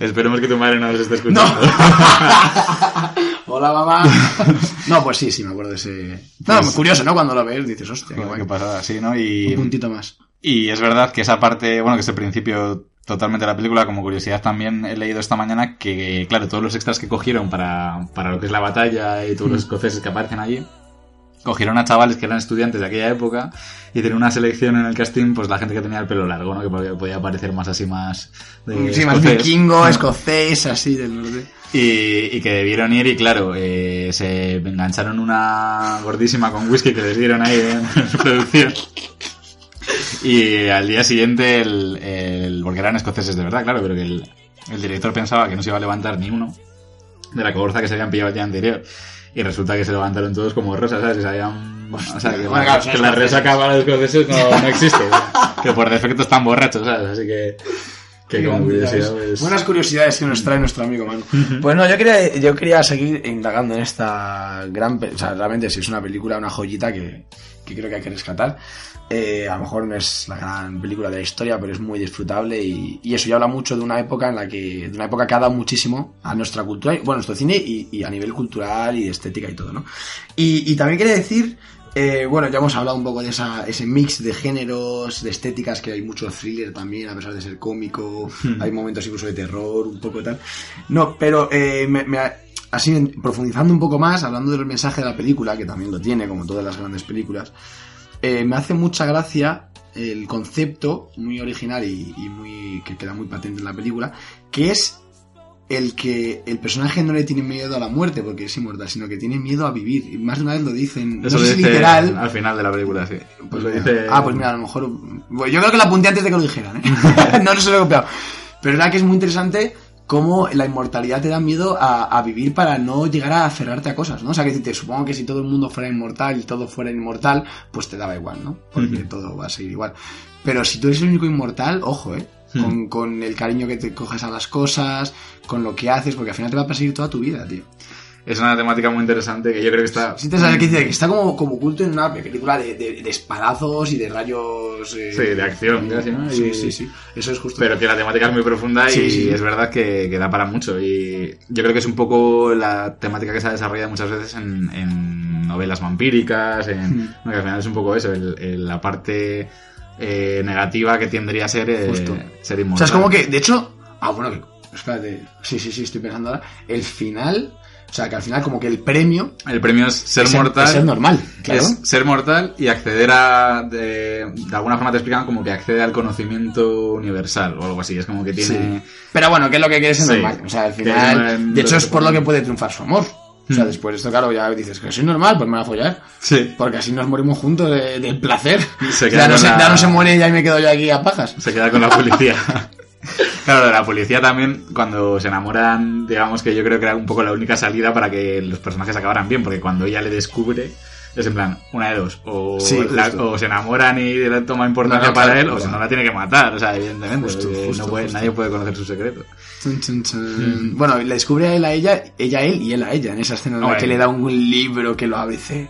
Esperemos que tu madre no nos esté escuchando. Hola mamá. No, pues sí, sí, me acuerdo de ese... No, Pues- curioso, ¿no? Cuando lo ves dices, hostia, qué guay. qué pasada, sí, ¿no? Y, Un puntito más. y es verdad que esa parte, bueno, que ese principio totalmente la película, como curiosidad también he leído esta mañana que, claro, todos los extras que cogieron para, para lo que es la batalla y todos los escoceses que aparecen allí, cogieron a chavales que eran estudiantes de aquella época y tenían una selección en el casting, pues la gente que tenía el pelo largo, ¿no? Que podía, parecer más así, más... de Sí, más vikingo, escocés, así del norte. Y, y que debieron ir y claro, eh, se engancharon una gordísima con whisky que les dieron ahí en su producción. Y al día siguiente, el, el- porque eran escoceses de verdad, claro, pero que el, el director pensaba que no se iba a levantar ni uno de la coborza que se habían pillado el día anterior. Y resulta que se levantaron todos como rosas, ¿sabes? Que se habían... bueno, o sea, que, Bueno, que la resaca para los escoceses no, no existe. que por defecto están borrachos, ¿sabes? Así que... Que como curiosidad, pues- Buenas curiosidades que nos trae nuestro amigo Manu. Pues no, yo quería, yo quería seguir indagando en esta gran... O sea, realmente si es una película, una joyita que, que creo que hay que rescatar. Eh, a lo mejor no es la gran película de la historia, pero es muy disfrutable y, y eso ya habla mucho de una época en la que... De una época que ha dado muchísimo a nuestra cultura, y- bueno, a nuestro cine y, y a nivel cultural y de estética y todo, ¿no? Y, y también quería decir... eh, bueno, ya hemos hablado un poco de esa, ese mix de géneros, de estéticas, que hay mucho thriller también, a pesar de ser cómico, hay momentos incluso de terror, un poco tal. No, pero eh, me- me así profundizando un poco más, hablando del mensaje de la película, que también lo tiene, como todas las grandes películas, eh, me hace mucha gracia el concepto muy original y, y muy que queda muy patente en la película, que es el que el personaje no le tiene miedo a la muerte porque es inmortal, sino que tiene miedo a vivir. Y más de una vez lo dicen, Eso no lo sé si dice literal. al final de la película, sí. Pues lo dice... Ah, pues mira, a lo mejor. bueno, yo creo que lo apunté antes de que lo dijeran, ¿eh? no, no se lo he copiado. Pero es verdad que es muy interesante cómo la inmortalidad te da miedo a, a vivir para no llegar a aferrarte a cosas, ¿no? O sea, que te supongo que si todo el mundo fuera inmortal y todo fuera inmortal, pues te daba igual, ¿no? Porque todo va a seguir igual. Pero si tú eres el único inmortal, ojo, ¿eh? Hmm. Con, con el cariño que te coges a las cosas, con lo que haces, porque al final te va a perseguir toda tu vida, tío. Es una temática muy interesante que yo creo que está... Sí, te sabes que dice que está como, como oculto en una película de, de, de espadazos y de rayos. eh, Sí, de acción. Sí, Y- sí, sí. Eso es justo. Pero que la temática es muy profunda y Sí, es verdad que, que da para mucho. Y yo creo que es un poco la temática que se ha desarrollado muchas veces en, en novelas vampíricas, en, Mm. no, que al final es un poco eso, el- el- la parte eh, negativa que tendría a ser eh, Justo. ser O inmortal. sea, es como que, de hecho. Ah, bueno, que- espérate. Sí, sí, sí, estoy pensando ahora. El final. O sea, que al final como que el premio El premio es ser es mortal. es ser normal, claro. Es ser mortal y acceder a. De, de alguna forma te explican como que accede al conocimiento universal o algo así. Es como que tiene. Sí. Pero bueno, que es lo que quiere ser Sí. normal. O sea, al final. de hecho, es por lo que puede triunfar su amor. O sea, Hmm. después de esto, claro, ya dices que soy normal, pues me voy a follar. Sí. Porque así nos morimos juntos de- del placer. Se queda ya, no se, la- ya no se muere ella y me quedo yo aquí a pajas. Se queda con la policía. claro, de la policía también, cuando se enamoran, digamos que yo creo que era un poco la única salida para que los personajes acabaran bien, porque cuando ella le descubre, es en plan, una de dos, o, Sí, la- o se enamoran y le toma importancia No, para él, o si no la tiene que matar, o sea, evidentemente, Justo, no puede- nadie puede conocer su secreto. Chun, chun, chun. Bueno, le descubre a él a ella, ella a él y él a ella, en esa escena en la que le da un libro que lo abre. dice,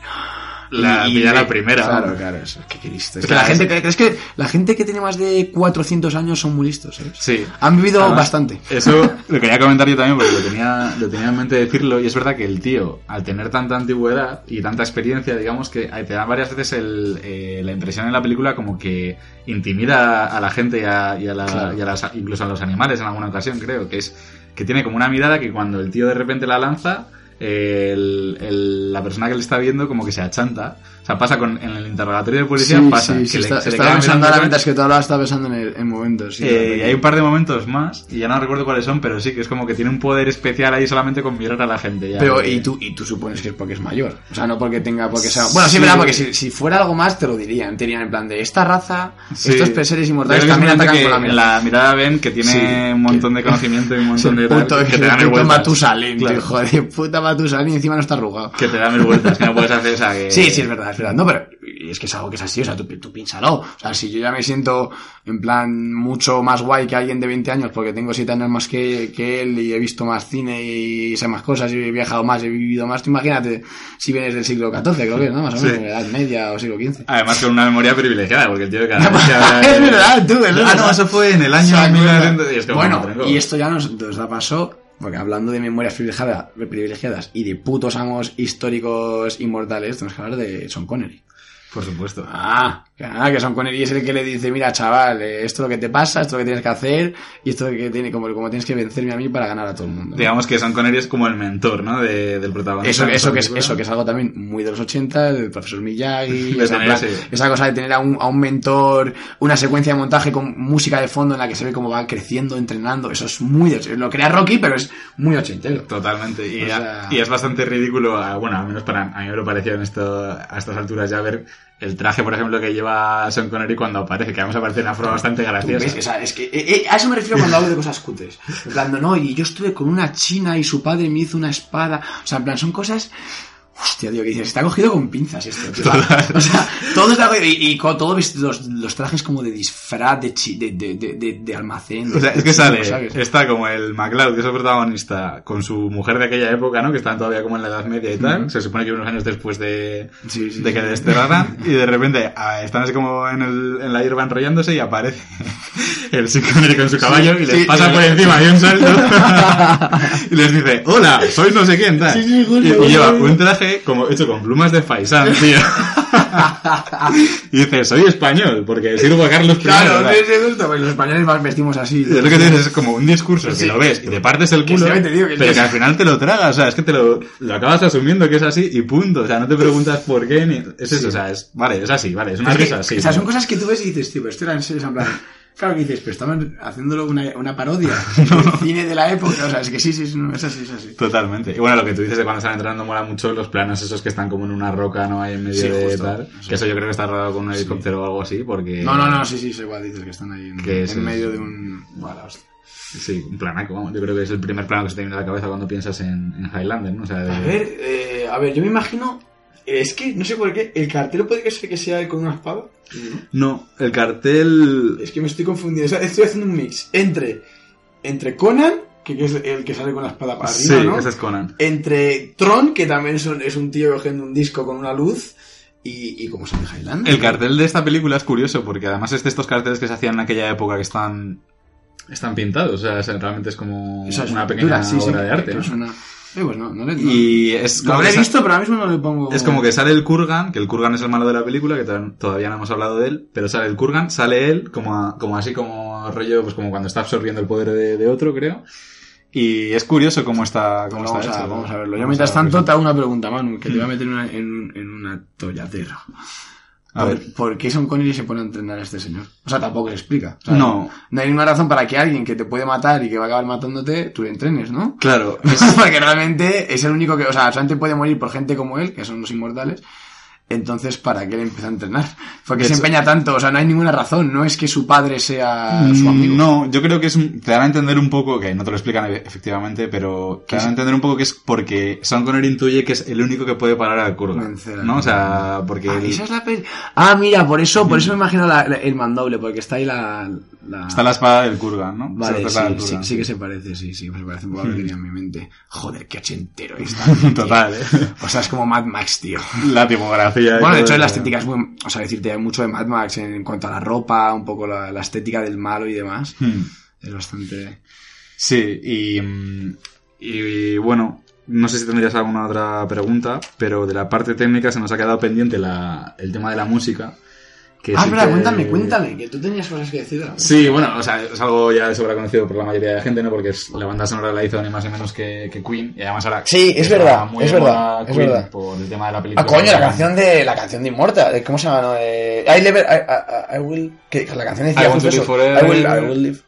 La, y- la primera. Claro, claro, eso, qué Es que la es- gente, que- es que la gente que tiene más de 400 años son muy listos, ¿sabes? Sí. Han vivido Además, bastante. Eso lo quería comentar yo también porque lo tenía, lo tenía en mente decirlo y es verdad que el tío, al tener tanta antigüedad y tanta experiencia, digamos que te da varias veces el, eh, la impresión en la película como que intimida a la gente y a, y a la- Claro. y a las- incluso a los animales en alguna ocasión, creo, que es que tiene como una mirada que cuando el tío de repente la lanza, el- el- la persona que le está viendo como que se achanta. O sea, pasa con, en el interrogatorio de policía, Sí, pasa sí, que sí, le- está- se le estaba queda pensando ahora mientras que tú hablabas, estaba pensando en, el- en momentos. Eh, de- y hay un par de momentos más, y ya no recuerdo cuáles son, pero sí que es como que tiene un poder especial ahí solamente con mirar a la gente. Ya, Pero, y tú, y tú supones que es porque es mayor. O sea, no porque tenga, porque sea. Bueno, sí, verdad, porque si, si fuera algo más te lo dirían. Te dirían en plan de esta raza, estos seres inmortales que también atacan que con la mirada. la mirada ven que tiene un montón que- de conocimiento y un montón de tal, puto, que es te dan mil puto vueltas. Matusalén, tío, joder, puta Matusalén y encima no está arrugado. Que te da mil vueltas, que no puedes hacer esa que... Sí, sí, es verdad, es verdad. No, pero y es que es algo que es así, o sea, tú, tú piénsalo. O sea, si yo ya me siento en plan mucho más guay que alguien de 20 años porque tengo 7 años más que, que él y he visto más cine y sé más cosas y he viajado más, he vivido más, tú imagínate si vienes del siglo XIV, creo que ¿no? Más o Sí. menos, Edad Media o siglo XV. Además con una memoria privilegiada, porque el tío cada vez que habla- es verdad, tú, es Ah, verdad. no, eso fue en el año acuerda. 1900... y es como, bueno, y esto ya nos, nos la pasó, porque hablando de memorias privilegiadas, privilegiadas y de putos amos históricos inmortales, tenemos que hablar de Sean Connery. Por supuesto. Ah, que, ah, que Sean Connery es el que le dice, mira chaval, eh, esto es lo que te pasa, esto es lo que tienes que hacer y esto es lo que tiene, como, como tienes que vencerme a mí para ganar a todo el mundo. Digamos que Sean Connery es como el mentor, ¿no? De- del protagonista. Eso, de eso, que es, eso que es algo también muy de los 80, del profesor Miyagi, esa, plan- cosa de tener a un, a un mentor, una secuencia de montaje con música de fondo en la que se ve cómo va creciendo, entrenando, eso es muy de, lo crea Rocky, pero es muy ochentero. Totalmente. Y, O sea- y es bastante ridículo, a- bueno, al menos para a mí me lo pareció en esto, a estas alturas ya ver el traje, por ejemplo, que lleva Sean Connery cuando aparece, que además aparece una forma bastante graciosa. ves, o sea, es que eh, eh, a eso me refiero cuando hablo de cosas cutres. En plan, no, no, y yo estuve con una china y su padre me hizo una espada. O sea, en plan, son cosas. Hostia, tío, que dices, está cogido con pinzas esto, tío. O sea, todo está cogido. Y, y con todos los, los trajes como de disfraz, de, chi- de, de, de, almacén. O sea, es que sale, ¿sabes? está como el MacLeod, que es el protagonista, con su mujer de aquella época, ¿no? Que están todavía como en la Edad Media y tal. Ujú. Se supone que unos años después de, Sí, sí, de que sí. desterraran. y de repente ah, están así como en, el, en la hierba enrollándose y aparece el Connery con su caballo y les pasa por encima de un salto. y les dice, hola, soy no sé quién, tal. Y, y lleva un traje como hecho con plumas de faisán, tío. y dice, soy español, porque sirvo a Carlos I. Claro, sí, sí, justo, pues los españoles más vestimos así. Es lo que dices, es como un discurso que Sí. lo ves y te partes el Que culo, te digo que pero que al final te lo tragas, o sea, es que te lo, lo acabas asumiendo que es así y punto, o sea, no te preguntas por qué ni... Es eso, o sea, es, vale, es así, vale, es una que, risa así. o sea, son cosas que tú ves y dices, tío, esto era en serio, en plan... Claro que dices, pero estaban haciéndolo una, una parodia del cine de la época, o sea, es que sí, sí, sí, no, es así, es así. Totalmente. Y bueno, lo que tú dices de cuando están entrando mola mucho los planos esos que están como en una roca, ¿no? Ahí en medio Sí, de justo. tal. Que eso yo creo que está rodado con un helicóptero o algo así, porque... No, no, no, sí, sí, es igual, dices que están ahí en, Que en medio de un... La hostia. Sí, un planaco, vamos. Yo creo que es el primer plano que se te viene a la cabeza cuando piensas en, en Highlander, ¿no? O sea, de... A ver, eh, a ver, yo me imagino... Es que, no sé por qué, el cartel puede que sea, que sea con una espada. No, el cartel... Es que me estoy confundiendo, estoy haciendo un mix entre, entre Conan, que, es el que sale con la espada para arriba, Sí, ¿no? ese es Conan. Entre Tron, que también es un, es un tío cogiendo un disco con una luz, y, y como sale Highlander. El cartel de esta película es curioso porque además es de estos carteles que se hacían en aquella época que están están pintados, o sea, realmente es como es una pintura, pequeña sí, sí, obra de arte. Eh, pues no, no le, Y es lo como, habré que sa- visto, pero ahora mismo no le pongo... es como que sale el Kurgan, que el Kurgan es el malo de la película, que to- todavía no hemos hablado de él, pero sale el Kurgan, sale él como, a- como así como rollo, pues como cuando está absorbiendo el poder de, de otro, creo. Y es curioso cómo está, cómo vamos, está a, hecho. vamos a verlo. Yo mientras tanto te hago una pregunta, Manu, que te voy a meter en una, en, en una tolladera. A ¿Por, ver. ¿Por qué Connery se pone a entrenar a este señor? O sea, tampoco se explica. O sea, No. No hay ninguna razón para que alguien que te puede matar y que va a acabar matándote, tú le entrenes, ¿no? Claro, Porque realmente es el único que, o sea, solamente puede morir por gente como él, que son los inmortales. Entonces, ¿para qué le empieza a entrenar? Porque se empeña tanto, o sea, no hay ninguna razón, no es que su padre sea su amigo. Mm, No, yo creo que es te dan a entender un poco, que no te lo explican e- efectivamente, pero te dan a entender un poco que es porque Sean Connery intuye que es el único que puede parar al Kurgan. ¿No? O sea, porque... Ah, el- esa es la peli. Ah, mira, por eso, por eso me imagino la- la- el mandoble, porque está ahí la. la- Está la espada del Kurgan, ¿no? Vale, sí, del sí, que se parece, sí, sí, se parece un poco a lo que tenía en mi mente. Joder, qué ochentero está. Total, ¿eh? O sea, es como Mad Max, tío. La tipografía. Bueno, de hecho, la estética es muy. O sea, decirte, hay mucho de Mad Max en, en cuanto a la ropa, un poco la, la estética del malo y demás. Hmm. Es bastante. Sí, y, y bueno, no sé si tendrías alguna otra pregunta, pero de la parte técnica se nos ha quedado pendiente la, el tema de la música. Que ah, cuéntame, cuéntame, que tú tenías cosas que decir. ¿no? Sí, bueno, o sea, es algo ya de sobra conocido por la mayoría de la gente, ¿no? Porque es, la banda sonora la hizo ni más ni menos que, que Queen, y además ahora... Sí, es verdad, muy es verdad, moda es Queen verdad. Por el tema de la película. Ah, coño, la canción de la canción de Immortal, ¿cómo se llama? No? Eh, I, live, I, I- I will, que la canción decía I want justo to live eso. forever. I will, I will live.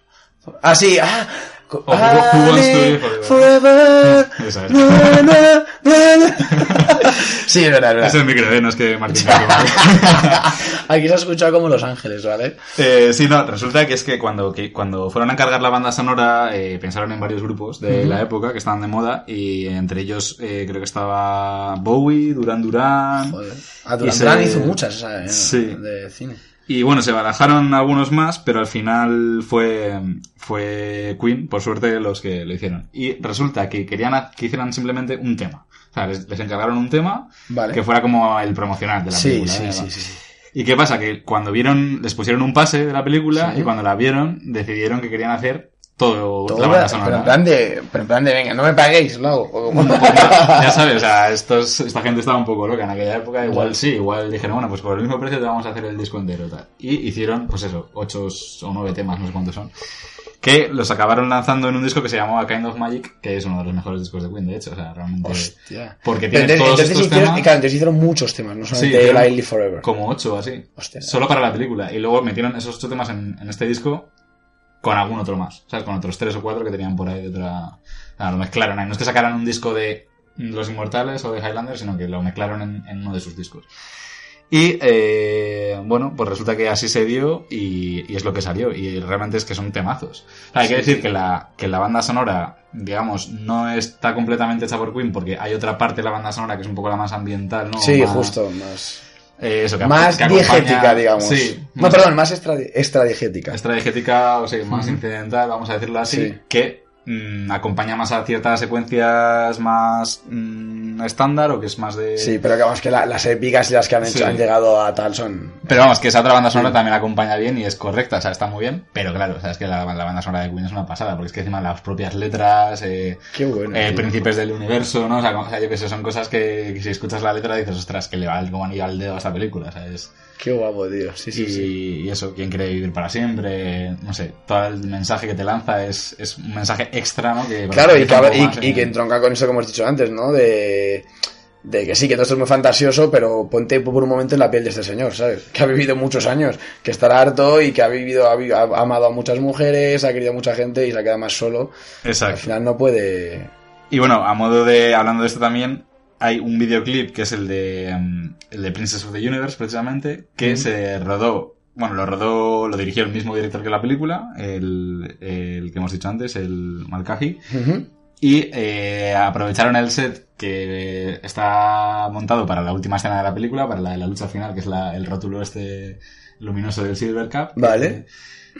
Ah, sí, ah. Oh, who- who wants to live forever. Es. Na, na, na, na. sí, es verdad, es Es el verdad. micro, ¿eh? no es que Martín... Aquí se ha escuchado como Los Ángeles, ¿vale? Eh, sí, no, resulta que es que cuando, que cuando fueron a encargar la banda sonora eh, pensaron en varios grupos de la época que estaban de moda y entre ellos eh, creo que estaba Bowie, Duran Duran Joder. Ah, Y Duran hizo muchas, eh, Sí. de cine. Y bueno, se barajaron algunos más, pero al final fue, fue Queen, por suerte, los que lo hicieron. Y resulta que querían que hicieran simplemente un tema. O sea, les, les encargaron un tema Vale. que fuera como el promocional de la Sí, película. sí, ¿eh? sí, sí, sí. ¿Y qué pasa? Que cuando vieron, les pusieron un pase de la película Sí. y cuando la vieron decidieron que querían hacer todo, Todo la banda pero en plan de, pero en plan de, venga, no me paguéis, lo hago. O como- ya sabes, o sea, estos, esta gente estaba un poco loca en aquella época. Igual sí, igual dijeron, bueno, pues por el mismo precio te vamos a hacer el disco entero. Tal. Y hicieron, pues eso, ocho o nueve temas, no sé cuántos son. Que los acabaron lanzando en un disco que se llamó A Kind of Magic, que es uno de los mejores discos de Queen, de hecho. O sea, realmente. Hostia. Porque tiene entonces, todos entonces estos hicieron, temas. claro, entonces hicieron muchos temas, no Sí, solamente Live Forever. Como ocho así. Hostia. Solo para la película. Y luego metieron esos ocho temas en, en este disco con algún otro más. ¿Sabes? Con otros tres o cuatro que tenían por ahí de otra. Lo mezclaron ahí. No es que sacaran un disco de Los Inmortales o de Highlander, sino que lo mezclaron en, en uno de sus discos. Y eh, bueno, pues resulta que así se dio y, y es lo que salió. Y realmente es que son temazos. Hay que decir que la, que la banda sonora, digamos, no está completamente hecha por Queen porque hay otra parte de la banda sonora que es un poco la más ambiental, ¿no? Sí, Más- justo, más... eh, eso, que, Más que diegética, digamos. Sí, no, más- perdón, más extra, extradiegética. estrategética, o sea, más incidental, vamos a decirlo así, Sí. que mm, acompaña más a ciertas secuencias más mm, estándar o que es más de... Sí, pero que vamos, que la- las épicas y las que han, hecho, Sí. han llegado a tal son... Pero vamos, que esa otra banda sonora también acompaña bien y es correcta, o sea, está muy bien, pero claro, o sea, es que la, la banda sonora de Queen es una pasada, porque es que encima las propias letras, eh, Qué bueno. eh, príncipes del universo, ¿no? O sea, como- o sea, yo que sé, son cosas que, que si escuchas la letra dices, ostras, que le va como anillo al dedo a esta película, ¿sabes? Qué guapo, tío. Sí, sí, y, sí. y eso, quien quiere vivir para siempre, no sé, todo el mensaje que te lanza es, es un mensaje extra, ¿no? Que Claro, y que, y, más y en- que entronca con eso que hemos dicho antes, ¿no? De, de que sí, que todo esto es muy fantasioso, pero ponte por un momento en la piel de este señor, ¿sabes? Que ha vivido muchos años, que estará harto y que ha vivido, ha, ha amado a muchas mujeres, ha querido a mucha gente y se ha quedado más solo. Al Exacto. final no puede... Y bueno, a modo de, hablando de esto también, hay un videoclip que es el de, mm, el de Princess of the Universe, precisamente, que se rodó, bueno, lo rodó, lo dirigió el mismo director que la película, el, el que hemos dicho antes, el Malkaji, y eh, aprovecharon el set que está montado para la última escena de la película, para la de la lucha final, que es la- el rótulo este luminoso del Silver Cup. Vale. Eh,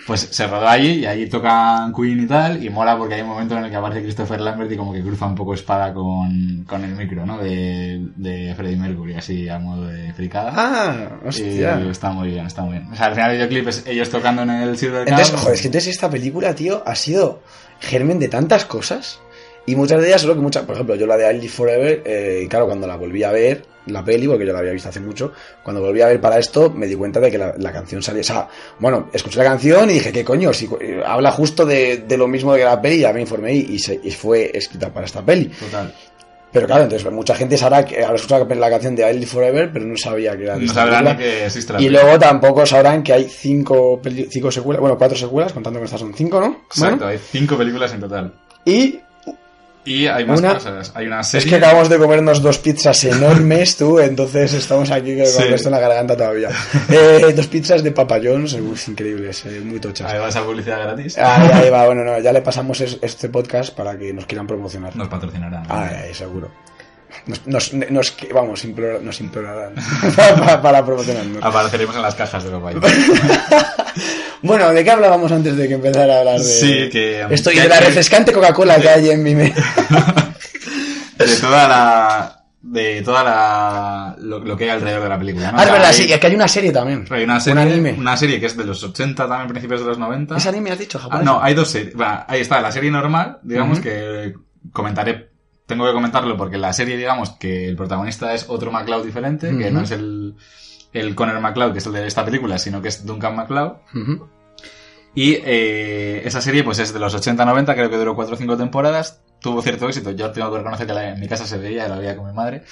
Pues se rodó allí y ahí tocan Queen y tal, y mola porque hay un momento en el que aparece Christopher Lambert y como que cruza un poco espada con, con el micro, ¿no? De, de Freddie Mercury, así a modo de fricada. Ah, hostia. Y está muy bien, está muy bien. O sea, al final el videoclip es ellos tocando en el Silver. Entonces, joder, es que entonces esta película, tío, ha sido germen de tantas cosas Y muchas de ellas, solo que muchas, por ejemplo, yo la de I Live Forever, eh, claro, cuando la volví a ver, la peli, porque yo la había visto hace mucho, cuando volví a ver para esto, me di cuenta de que la, la canción salía, o sea, bueno, escuché la canción y dije, ¿qué coño? Si, eh, habla justo de, de lo mismo de que la peli, ya me informé y, y se- y fue escrita para esta peli. Total. Pero claro, entonces mucha gente sabrá que habrá escuchado la canción de I Live Forever, pero no sabía que era No sabrán que existe la Y película. luego tampoco sabrán que hay cinco, cinco secuelas, bueno, cuatro secuelas, contando que estas son cinco, ¿no? Exacto, Bueno, hay cinco películas en total. y Y hay más Una- cosas. Hay una es serie. que acabamos de comernos dos pizzas enormes, tú, entonces estamos aquí con Sí. esto en la garganta todavía. Eh, dos pizzas de Papa John's, uf, increíbles, eh, muy tochas. Ahí va esa publicidad gratis. Ahí, ahí va, bueno, no, ya le pasamos es- este podcast para que nos quieran promocionar. Nos patrocinarán. Ay, ay, seguro. Nos, nos, nos- vamos, implora- nos implorarán para, para promocionarnos. Apareceremos en las cajas de Papaya. Bueno, ¿de qué hablábamos antes de que empezara a hablar de Sí, que- esto y que- de la refrescante Coca-Cola que hay en mi mente? de toda la. De toda la. Lo, lo que hay alrededor de la película. ¿no? Ah, es verdad, hay- sí, es que hay una serie también. Hay una serie, Un anime. una serie que es de los 80, también principios de los 90. ¿Es anime has dicho, Ah, japonés? no, hay dos series. Ahí está, la serie normal, digamos que comentaré. Tengo que comentarlo porque la serie, digamos, que el protagonista es otro MacLeod diferente, que no es el, el Connor MacLeod, que es el de esta película, sino que es Duncan MacLeod. Ujú. Y eh, esa serie, pues es de los 80-90, creo que duró 4 o 5 temporadas. Tuvo cierto éxito. Yo tengo que reconocer que la- en mi casa se veía, la veía con mi madre.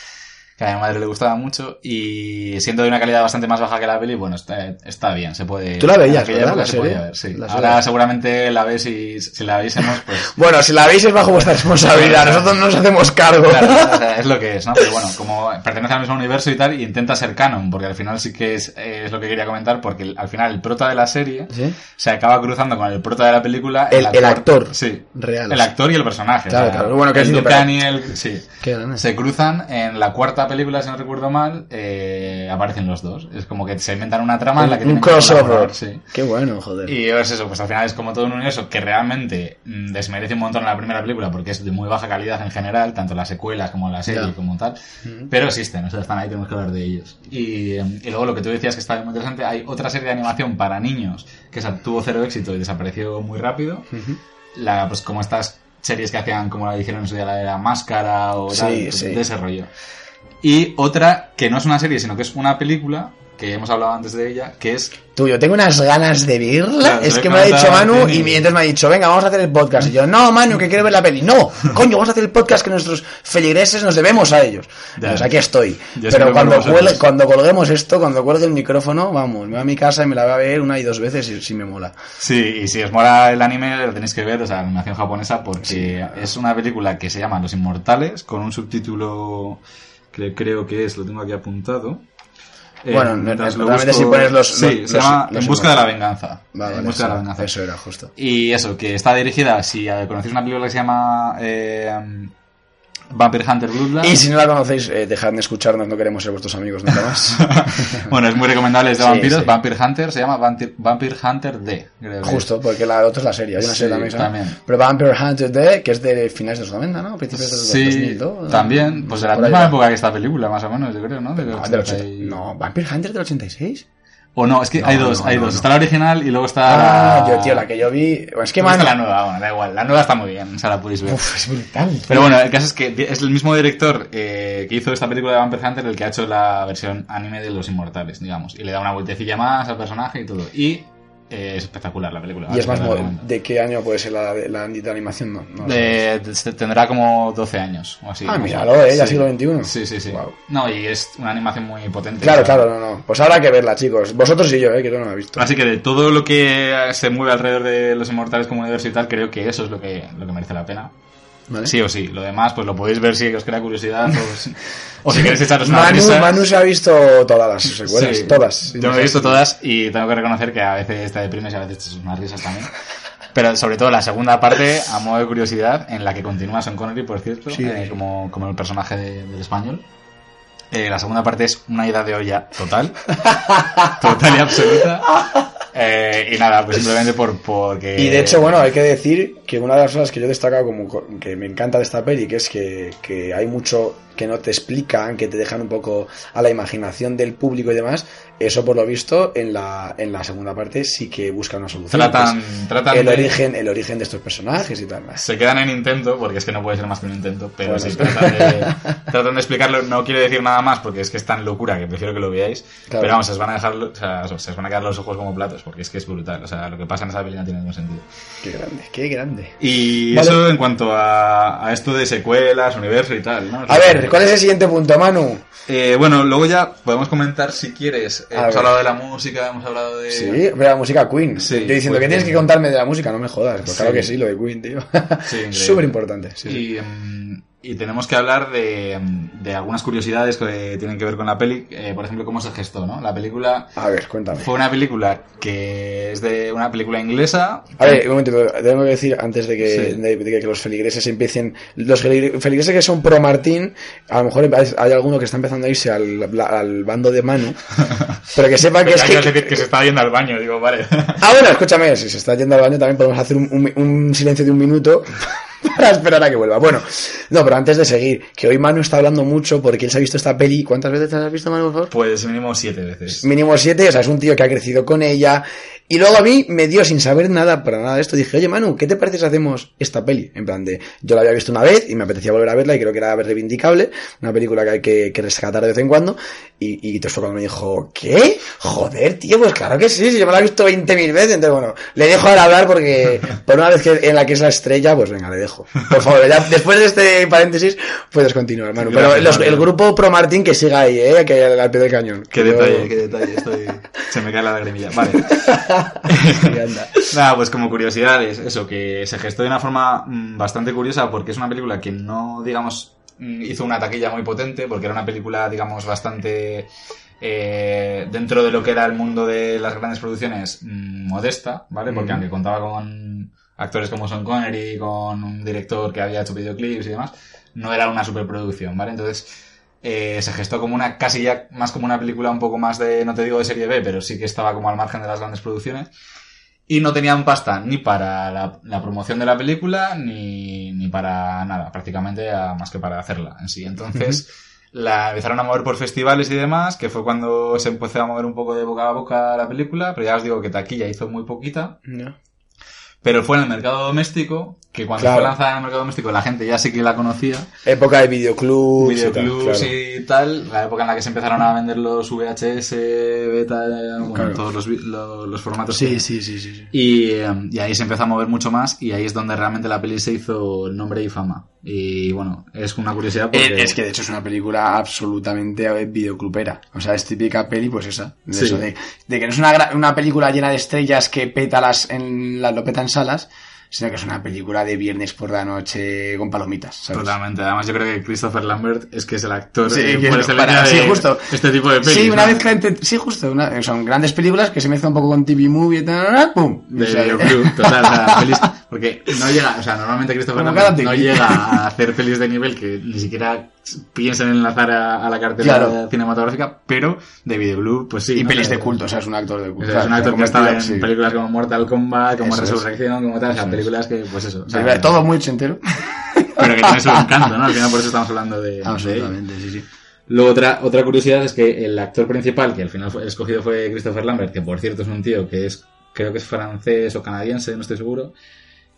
Que a mi madre le gustaba mucho. Y siendo de una calidad bastante más baja que la peli, bueno, está, está bien, se puede. Tú la veías, La se serie. podía ver, sí. La Ahora serie. seguramente la ves y si la viésemos, pues. Bueno, si la veis es bajo vuestra responsabilidad, nosotros no nos hacemos cargo. Claro, o sea, es lo que es, ¿no? Pero bueno, como pertenece al mismo universo y tal, y intenta ser canon, porque al final sí que es, es lo que quería comentar, porque al final el prota de la serie ¿Sí? se acaba cruzando con el prota de la película. El- el actor. Sí. Real. El actor y el personaje. Claro, o sea, claro. Bueno, que el sí, Duncan pero- y el. Sí. Se cruzan en la cuarta película, si no recuerdo mal, eh, aparecen los dos. Es como que se inventan una trama en la que un que crossover. sí. Qué bueno, joder. Y es eso, pues al final es como todo un universo que realmente mm, desmerece un montón en la primera película porque es de muy baja calidad en general, tanto las secuelas como la serie como tal. Pero existen, o sea, están ahí, tenemos que hablar de ellos. Y, y luego lo que tú decías que está muy interesante, hay otra serie de animación para niños que tuvo cero éxito y desapareció muy rápido. la, pues como estas series que hacían, como la hicieron en su día, la de la máscara o Sí, tal, pues, sí. de ese rollo. Y otra que no es una serie, sino que es una película, que hemos hablado antes de ella, que es Tú, yo tengo unas ganas de verla. Claro, es que me lo ha dicho Manu y entonces me ha dicho, venga, vamos a hacer el podcast. Y yo, no, Manu, que quiero ver la peli. No, coño, vamos a hacer el podcast que nuestros feligreses nos debemos a ellos. Ya. Pues aquí estoy. Pero cuando, cuando colguemos esto, cuando cuelgue el micrófono, vamos, me voy a mi casa y me la voy a ver una y dos veces si, si me mola. Sí, y si os mola el anime, lo tenéis que ver, o sea, animación japonesa, porque es una película que se llama Los Inmortales, con un subtítulo que creo que es, lo tengo aquí apuntado. Eh, Bueno, busco- si pones los- Sí, los- se llama los En busca de la venganza. Vale, en busca de la eso, venganza. eso era justo. Y eso, que está dirigida, si eh, conocéis una película que se llama eh, Vampire Hunter Bloodline. Y si no la conocéis, eh, dejad de escucharnos, no queremos ser vuestros amigos nunca más. bueno, es muy recomendable, es de Sí, vampiros. sí. Vampire Hunter se llama Vampire, Vampire Hunter D. creo que Justo, porque la otra es la serie, hay una Sí, serie también, también. Pero Vampire Hunter D, que es de finales de los 90, ¿no? Principios de los Sí, 2000, ¿no? también, pues de la misma época que esta película, más o menos, yo creo, ¿no? De los Ah, del 80 80. y- No, Vampire Hunter del 86. O no, es que No, hay dos, no, hay no, dos. no. Está la original y luego está... Ah, yo, tío, la que yo vi. Bueno, es que, man. está la nueva, bueno, da igual. La nueva está muy bien, o sea, la podéis ver. Uf, es brutal. Pero bueno, el caso es que es el mismo director eh, que hizo esta película de Vampire Hunter el que ha hecho la versión anime de Los Inmortales, digamos. Y le da una vueltecilla más al personaje y todo. Y eh, es espectacular la película. Y es más. ¿De qué año puede ser la, la de animación? No, no. De- tendrá como 12 años o así. Ah, míralo, eh, ya Sí. siglo XXI. Sí, sí, sí. No, y es una animación muy potente. Claro, claro, no, no. Pues habrá que verla, chicos. Vosotros y yo, eh, que yo no la he visto. Así que de todo lo que se mueve alrededor de los inmortales como universo y tal, creo que eso es lo que, lo que merece la pena. ¿Vale? Sí o sí. Lo demás, pues lo podéis ver si os crea curiosidad o, si- o si queréis echaros una Manu, risa. Manu se ha visto todas las secuelas, Sí. todas. Yo me he visto todas y tengo que reconocer que a veces te deprimes y a veces te echas unas risas también. Pero sobre todo la segunda parte, a modo de curiosidad, en la que continúa Sean Connery, por cierto, Sí. eh, como, como el personaje de- del español. Eh, la segunda parte es una ida de olla total. total y absoluta. Eh, y nada, pues simplemente por, porque... Y de hecho, bueno, hay que decir que una de las cosas que yo he destacado como co- que me encanta de esta peli, que es que, que hay mucho que no te explican, que te dejan un poco a la imaginación del público y demás, eso por lo visto en la, en la segunda parte sí que busca una solución. Tratan, tratan el de- origen, el origen de estos personajes y tal. Se quedan en intento, porque es que no puede ser más que un intento, pero Bueno, sí, tratan de, tratan de explicarlo. No quiero decir nada más porque es que es tan locura que prefiero que lo veáis. Claro. Pero vamos, se os van a dejar, o sea, se os van a quedar los ojos como platos, porque es que es brutal. O sea, lo que pasa en esa peli no tiene ningún sentido. Qué grande, qué grande. Y Vale. eso en cuanto a, a esto de secuelas, universo y tal, ¿no? O sea, A ver, ¿cuál es el siguiente punto, Manu? eh, bueno, luego ya podemos comentar si quieres. A hemos ver. hablado de la música, hemos hablado de. Sí, pero la música Queen. Sí, Yo diciendo, ¿qué tienes que contarme de la música? No me jodas. Pues sí. claro que sí, lo de Queen, tío. Sí. Súper importante. Sí. Y, mm, y tenemos que hablar de, de algunas curiosidades que tienen que ver con la peli. Eh, por ejemplo, cómo se gestó, ¿no? La película A ver, cuéntame. fue una película que es de una película inglesa. A ver, un momento, tengo que decir antes de que, Sí. de, de que los feligreses empiecen. Los feligre- feligreses que son pro Martín, a lo mejor hay, alguno que está empezando a irse al, al bando de Manu. pero que sepa que es que. decir que se está yendo al baño, digo, vale. Ah, bueno, escúchame, si se está yendo al baño también podemos hacer un, un- un silencio de un minuto para esperar a que vuelva. Bueno, no, pero antes de seguir, que hoy Manu está hablando mucho porque él se ha visto esta peli. ¿Cuántas veces te has visto, Manu, por favor? Pues mínimo siete veces. Mínimo siete, o sea, es un tío que ha crecido con ella. Y luego a mí me dio sin saber nada para nada de esto. Dije, oye Manu, ¿qué te parece si hacemos esta peli? En plan de, yo la había visto una vez y me apetecía volver a verla y creo que era reivindicable. Una película que hay que, que rescatar de vez en cuando. Y, y cuando me dijo, ¿qué? Joder, tío, pues claro que sí, si yo me la he visto 20.000 veces. Entonces, bueno, le dejo ahora hablar porque por una vez que en la que es la estrella, pues venga, le dejo. Por favor, ya después de este paréntesis puedes continuar, Manu. Pero los- el grupo Pro Martín que siga ahí, eh, que al pie del cañón. Qué detalle, qué detalle, estoy... Se me cae la lagrimilla. Vale. Nada, pues como curiosidades, eso, que se gestó de una forma mm, bastante curiosa porque es una película que no, digamos, hizo una taquilla muy potente porque era una película, digamos, bastante eh, dentro de lo que era el mundo de las grandes producciones mm, modesta, ¿vale? Porque Ujú. aunque contaba con actores como Sean Connery, con un director que había hecho videoclips y demás, no era una superproducción, ¿vale? Entonces eh, se gestó como una, casi ya más como una película un poco más de, no te digo de serie B, pero sí que estaba como al margen de las grandes producciones. Y no tenían pasta ni para la, la promoción de la película, ni, ni para nada, prácticamente más que para hacerla en sí. Entonces, la empezaron a mover por festivales y demás, que fue cuando se empezó a mover un poco de boca a boca la película, pero ya os digo que taquilla hizo muy poquita. No. Pero fue en el mercado doméstico, que cuando Claro. fue lanzada en el mercado doméstico la gente ya sí que la conocía. Época de videoclubs. y tal, Videoclubs claro. y tal, la época en la que se empezaron a vender los VHS, beta, bueno, Claro. todos los, vi- lo- los formatos. Sí, que- sí, sí, sí. sí. Y, eh, y ahí se empezó a mover mucho más y ahí es donde realmente la peli se hizo nombre y fama. Y bueno, es una curiosidad porque... Eh, Es que de hecho es una película absolutamente eh, videoclubera. O sea, es típica peli, pues esa. De, Sí. eso, de, de que no es una, una película llena de estrellas que peta las en la, lo peta en salas, sino que es una película de viernes por la noche con palomitas. ¿sabes? Totalmente. Además, yo creo que Christopher Lambert es que es el actor Sí, eh, que es excelencia para- de sí, justo. este tipo de pelis. Sí, una ¿no? mezcla entre. Sí, justo. una- son grandes películas que se mezclan un poco con TV Movie y tal. ¡Pum! De O sea, videoclub, total, o sea, pelis, porque no llega, o sea, normalmente Christopher Lambert no llega a hacer pelis de nivel que ni siquiera piensen en enlazar a, a la cartelera Claro. cinematográfica, pero de videoclub, pues sí. Y ¿no? pelis de culto, o sea, es un actor de O culto. sea, es un actor que ha estado en sí. películas como Mortal Kombat, como Eso es. Resurrección, como tal, o sea, películas que, pues eso. o sea, Todo muy ochentero. Pero que tiene su encanto, ¿no? Al final por eso estamos hablando de. Absolutamente, sí, sí. Luego otra, otra curiosidad es que el actor principal, que al final fue, escogido fue Christopher Lambert, que por cierto es un tío que es, creo que es francés o canadiense, no estoy seguro.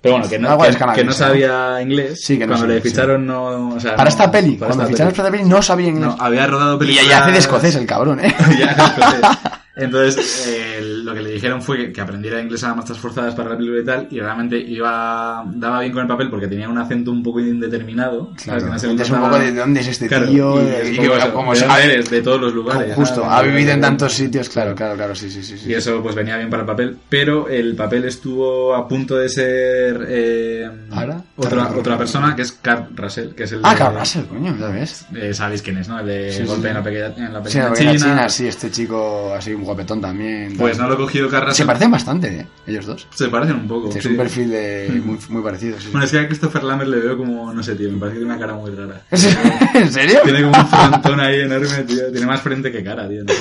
Pero bueno, que no, que, es canadiense, que no sabía inglés. Sí, que no Cuando sabía, le ficharon no... o sea, Para no- esta peli, para cuando esta ficharon peli. esta peli no sabía inglés. No, había rodado y películas... ya hace de escocés el cabrón, ¿eh? Ya hace de escocés. Entonces, eh, lo que le dijeron fue que, aprendiera inglés a marchas forzadas para la película y tal, y realmente iba daba bien con el papel porque tenía un acento un poco indeterminado. ¿sabes? Claro, Que no es un poco de dónde es este Claro, tío, y, es y como- bueno, como de se- dónde eres, de todos los lugares. Justo, ¿sabes? ha vivido en tantos sitios, claro, claro, claro, sí, sí, sí. sí. Y eso pues venía bien para el papel, pero el papel estuvo a punto de ser eh, ¿Ahora? otra, otra persona que es Carl Russell, que es el Ah, Carl Russell, coño, ya ves. eh, sabéis quién es, ¿no? El de Sí, sí, golpe sí. en la pequeña, en la Sí, pequeña la pequeña China. China, sí, este chico así un guapetón también. Pues no lo he cogido Russell. Se parecen bastante, ¿eh? ellos dos. Se parecen un poco. Es sí. un perfil de muy, muy parecido, sí. Bueno, es que a Christopher Lambert le veo como, no sé, tío, me parece que tiene una cara muy rara. ¿En serio? Tiene como un frontón ahí enorme, tío. Tiene más frente que cara, tío.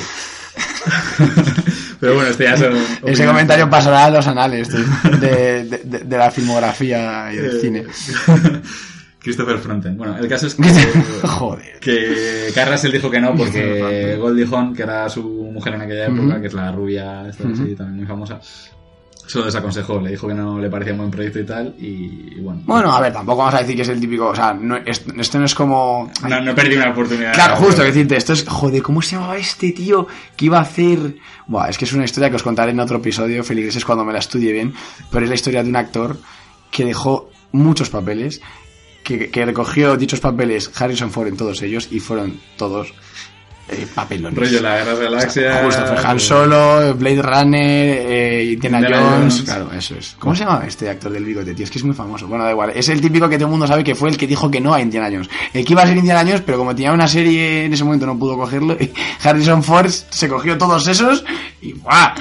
Pero bueno, este ya son Ese comentario pasará a los anales de, de- de- de- de la filmografía y del Eh, cine. Christopher Fronten. Bueno, el caso es que, Joder. que Carl Russell dijo que no porque. Goldie Hawn, que era su mujer en aquella época, que es la rubia, esta así, Ujú. también muy famosa, se lo desaconsejó, le dijo que no le parecía un buen proyecto y tal, y, y bueno. Bueno, a ver, tampoco vamos a decir que es el típico. O sea, no, es- esto no es como. no, no perdí una oportunidad. Claro, justo, que decirte, esto es, joder, ¿cómo se llamaba este tío que iba a hacer? Buah, es que es una historia que os contaré en otro episodio, Feligreses, cuando me la estudie bien, pero es la historia de un actor que dejó muchos papeles, que, que recogió dichos papeles Harrison Ford en todos ellos y fueron todos eh, papelones. Rollo la Guerra de Galaxias. Justo, fue Han Solo, Blade Runner, eh, Indiana, Indiana Jones. Jones. Claro, eso es. ¿Cómo se llama este actor del bigote, tío? Es que es muy famoso. Bueno, da igual. Es el típico que todo el mundo sabe que fue el que dijo que no a Indiana Jones. El que iba a ser Indiana Jones, pero como tenía una serie en ese momento no pudo cogerlo. Y Harrison Ford se cogió todos esos y ¡buah!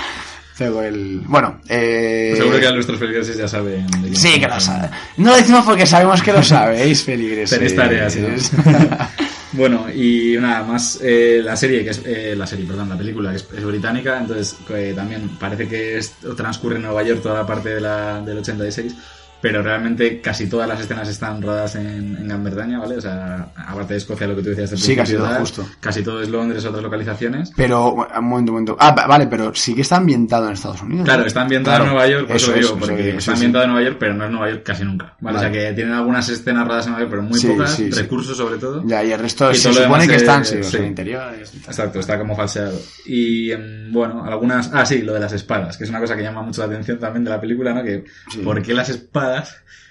El... Bueno, eh... Seguro que nuestros feligreses ya saben. Sí, que lo hablando. sabe. No lo decimos porque sabemos que lo sabéis, feligreses. Tenéis tareas, ¿no? Bueno, y nada más, eh, la serie, que es, eh, la serie, perdón, la película que es, es británica, entonces eh, también parece que es- transcurre en Nueva York toda la parte de la, del 86, pero realmente casi todas las escenas están rodadas en, en Gran Bretaña, ¿vale? O sea, aparte de Escocia, lo que tú decías del Sí, casi todo, tal, justo. Casi todo es Londres, otras localizaciones. Pero, un momento, un momento. Ah, va- vale, pero sí que está ambientado en Estados Unidos. Claro, está ambientado Claro, en Nueva York, por eso, eso digo, eso porque está ambientado en Nueva York, pero no es Nueva York casi nunca, ¿vale? O sea, que tienen algunas escenas rodadas en Nueva York, pero muy Sí, pocas, sí, sí. recursos sobre todo. Ya, y el resto Y se supone que es- están, sí, sí. interiores. Exacto, está como falseado. Y em, bueno, algunas. Ah, sí, lo de las espadas, que es una cosa que llama mucho la atención también de la película, ¿no? Que. ¿por qué las espadas,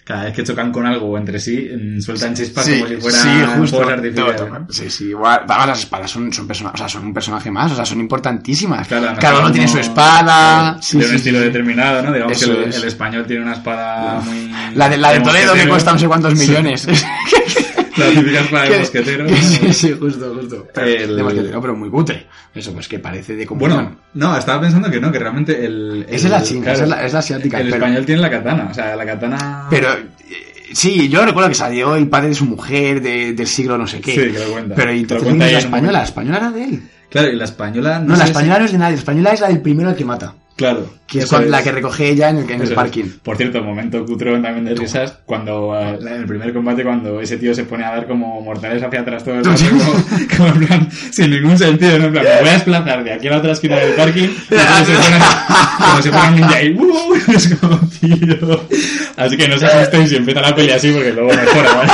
cada vez que chocan con algo entre sí, em, sueltan chispas Sí, como si fueran sí, justo. fuegos artificiales. Sí, sí, igual. Vamos, las espadas son, son, persona- o sea, son un personaje más, o sea, son importantísimas. Claro, además Cada uno como- tiene su espada. sí, de un sí, estilo sí. determinado, ¿no? Digamos Eso que el, es. el español tiene una espada muy. La de, la de Toledo que cuesta no sé cuántos Sí. millones. La típica espada de mosquetero. sí, sí, justo, justo. El- De mosquetero, pero muy cutre. Eso, pues que parece de Bueno, comunión. no, estaba pensando que no, que realmente el. Esa es la china, esa es la- es la asiática, El pero- español tiene la katana, o sea, la katana. Pero eh, sí, yo recuerdo que salió el padre de su mujer de- del siglo no sé qué. Sí, que lo cuenta. Pero entonces cuenta la española, la española era de él. Claro, y la española. No, la sé si- española no es de nadie, la española es la del primero al que mata. Claro. Que es la que recoge ella en el, en el es. parking. Por cierto, momento cutrón también de risas, cuando eh, en el primer combate, cuando ese tío se pone a dar como mortales hacia atrás todo el rato, como, como en plan, sin ningún sentido, ¿no? En plan, me voy a desplazar de aquí a la otra esquina del parking, y entonces se pone como fuera un ninja y. Es como, tío. Así que no os asustéis si empieza la pelea así, porque luego mejora, ¿vale?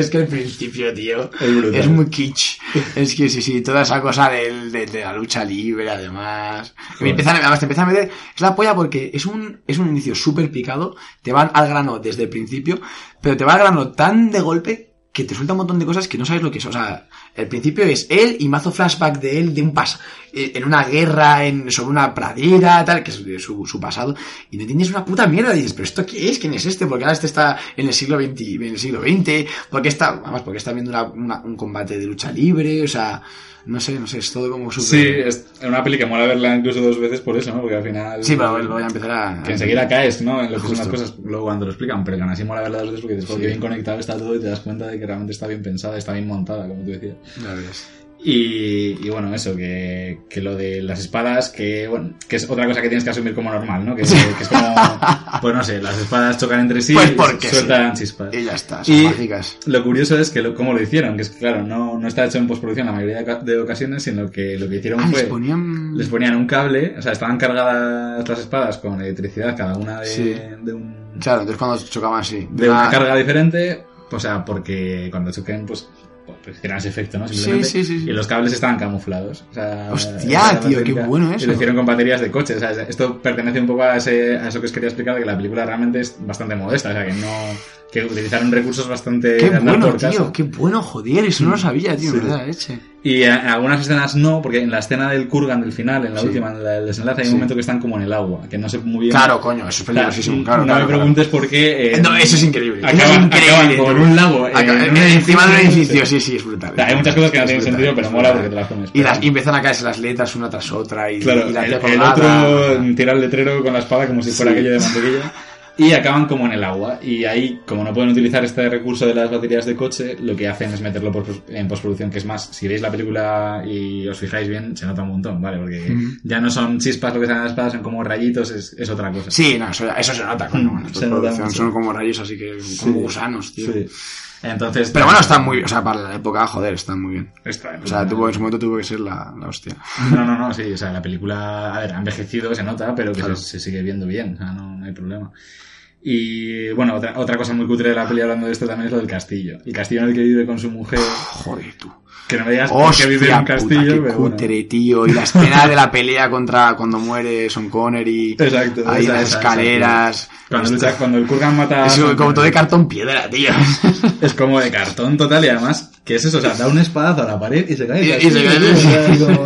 Es que el principio, tío, Es muy kitsch. Es que sí, sí, toda esa cosa del, de, de la lucha libre, además. Me empiezan, además te empiezan a meter, es la polla porque es un, es un inicio súper picado, te van al grano desde el principio, pero te va al grano tan de golpe que te suelta un montón de cosas que no sabes lo que es. O sea, el principio es él y mazo flashback de él de un pas eh, en una guerra en, sobre una pradera, tal, que es su, su pasado, y no entiendes una puta mierda. Y dices, ¿pero esto qué es? ¿Quién es este? Porque ahora este está en el siglo XX, en el siglo XX, porque está, además, porque está viendo una- una- un combate de lucha libre, o sea, no sé, no sé, es todo como súper. Sí, es una peli que mola verla incluso dos veces por eso, ¿no? Porque al final... Sí, pero luego ya empezará a. Que enseguida caes, ¿no? En lo que son las cosas, luego cuando lo explican, pero que aún así mola verla dos veces porque dices, Sí. porque bien conectado está todo y te das cuenta de que realmente está bien pensada, está bien montada, como tú decías. Ya ves. Y, y bueno, eso, que, que lo de las espadas, que bueno, que es otra cosa que tienes que asumir como normal, ¿no? Que, que es como, pues no sé, las espadas chocan entre sí Pues y sueltan chispas. Y ya está, son Y mágicas. lo curioso es que lo, cómo lo hicieron, que es que claro, no, no está hecho en postproducción la mayoría de, ca- de ocasiones, sino que lo que hicieron Ah, fue... les ponían. Les ponían un cable, o sea, estaban cargadas las espadas con electricidad, cada una de, Sí. de un, Claro, entonces cuando chocaban así. de una carga diferente, o sea, porque cuando choquen, pues, pues hicieran ese efecto, ¿no? Simplemente. Sí, sí, sí. Y los cables estaban camuflados. O sea, Hostia, tío, qué bueno Y eso. lo hicieron con baterías de coche. O sea, esto pertenece un poco a, ese, a eso que os quería explicar, de que la película realmente es bastante modesta. O sea, que no. que utilizaron recursos bastante. Qué bueno, por tío, casa. qué bueno, joder, eso no lo sabía, tío, verdad, leche. Y en algunas escenas no, porque en la escena del Kurgan del final, en la Sí. última, en del desenlace, hay Sí. un momento que están como en el agua, que no sé muy bien. Claro, coño, eso es peligrosísimo, claro. no claro, me claro. preguntes por qué. eh, No, eso es increíble. eso Acaban, es increíble. acaban como en un lago. eh, en encima de un edificio, sí. sí, sí, es brutal. O sea, hay muchas cosas que no tienen brutal, sentido, pero mola porque te las comes. Y, las, y empiezan a caerse las letras una tras otra y, Claro, y la el, el otro tira el letrero con la espada como si fuera Sí. aquello de mantequilla. y acaban como en el agua. Y ahí, como no pueden utilizar este recurso de las baterías de coche, lo que hacen es meterlo por- en postproducción, que es más, si veis la película y os fijáis bien, se nota un montón, ¿vale? Porque ya no son chispas lo que salen las espadas, son como rayitos, es, es otra cosa. Sí, no, eso, eso se nota, coño. bueno, Se nota son como rayos así que, como gusanos, tío. Sí. Entonces, Pero bueno, están muy, o sea, para la época, joder, están muy bien. Está- O sea, tuvo, en su momento tuvo que ser la, la hostia. No, no, no, sí, o sea, la película, a ver, ha envejecido, se nota, pero que Claro. se, se sigue viendo bien, o sea, no, no hay problema. Y bueno, otra, otra cosa muy cutre de la peli hablando de esto también es lo del castillo. El castillo en el que vive con su mujer, Joder, tú. Que no por qué vive en Hostia, un puta, castillo, qué pero bueno. cutre, tío. Y la escena de la pelea contra cuando muere Son Connery. Exacto, Ahí esa, las esa, escaleras. Cuando, Esto- lucha- cuando el Kurgan mata Es como todo de cartón piedra, tío. es como de cartón total y además, ¿qué es eso? O sea, da un espadazo a la pared y se cae. Y, el y se cae.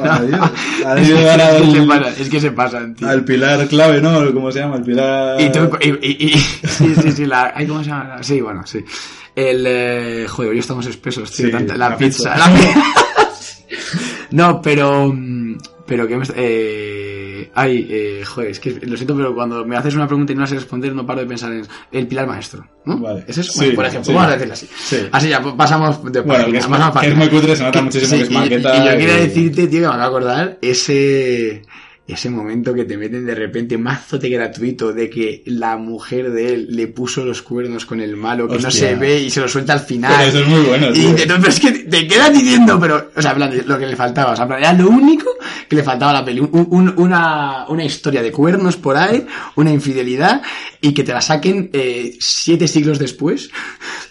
adiós. Adiós, es que se al- pasan, es que se pasan, tío. al pilar clave, ¿no? ¿Cómo se llama? El pilar... Y tú, y, y, y- sí, sí, sí, la, ¿cómo se llama? Sí, bueno, sí. El, eh, joder, hoy estamos espesos, tío, Sí, tanta- la, la pizza. pizza. la pi- no, pero, mm, pero que me, eh, ay, eh, joder, es que lo siento, pero cuando me haces una pregunta y no la sé responder, no paro de pensar en el pilar maestro, ¿no? Vale. Es, Sí, bueno, por ejemplo, sí. vamos a decirlo así. Sí. Así ya, pasamos de Bueno, página, que es, que muy cutre, se nota muchísimo que es y- maqueta. Y, yo quería decirte, tío, que me acabo de acordar ese, ese momento que te meten de repente mazote gratuito de que la mujer de él le puso los cuernos con el malo que no se ve y se lo suelta al final. Pero eso es muy bueno, Y dices, no, pero es que te quedas diciendo, pero, o sea, plan, lo que le faltaba, o sea, plan, era lo único que le faltaba a la peli. Un- un- una, una historia de cuernos por ahí, una infidelidad, y que te la saquen eh, siete siglos después,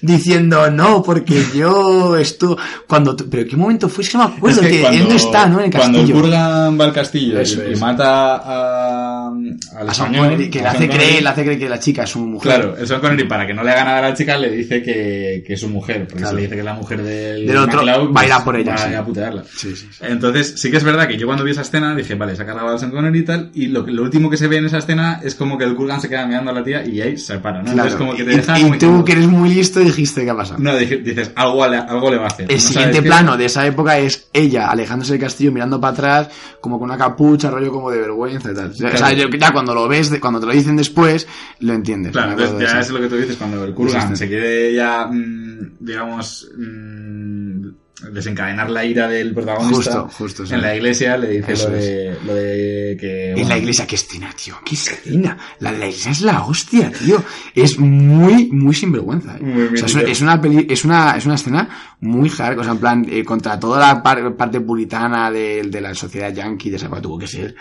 diciendo, no, porque yo esto, cuando, pero ¿qué momento fue? Es que no me acuerdo, Es que que cuando- él no está, ¿no? En el Cuando castillo. Kurgan va al castillo y- Eso y, es. mata a, A Sean español, Connery, que a le hace creer, le hace creer que la chica es su mujer. Claro, el Sean Connery, para que no le haga nada a la chica, le dice que, que es su mujer. Porque Claro. si le dice que es la mujer del, Del otro, va a ir a pues por ella, Va sí. a ir a putearla. Sí, sí, sí. Entonces, sí que es verdad que yo cuando vi esa escena dije, vale, se ha cargado Sean Connery y tal, y lo, último que se ve en esa escena es como que el Kurgan se queda mirando a la tía y ahí se para, ¿no? Claro. Entonces, como que te y, deja... y tú, que eres muy listo, dijiste, ¿qué ha pasado? No, dices, algo, le- algo le va a hacer. El No siguiente qué. plano de esa época es ella alejándose del castillo, mirando para atrás, como con una capucha, rollo como de vergüenza y tal. O sea, ya cuando lo ves, cuando te lo dicen después, lo entiendes. Claro, entonces ya es lo que tú dices cuando el Kurgan se quiere ya, mm, digamos, mm, desencadenar la ira del protagonista. Justo, justo, sí. En la iglesia le dice lo de, lo de que... En la iglesia, qué escena, tío, qué escena. La de la iglesia es la hostia, tío. Es muy, muy sinvergüenza. ¿eh? Muy o sea, es, una- es una peli, es una, es una escena muy hardcore, o sea, en plan, eh, contra toda la par- parte puritana de, de la sociedad yankee, de esa época tuvo que ser.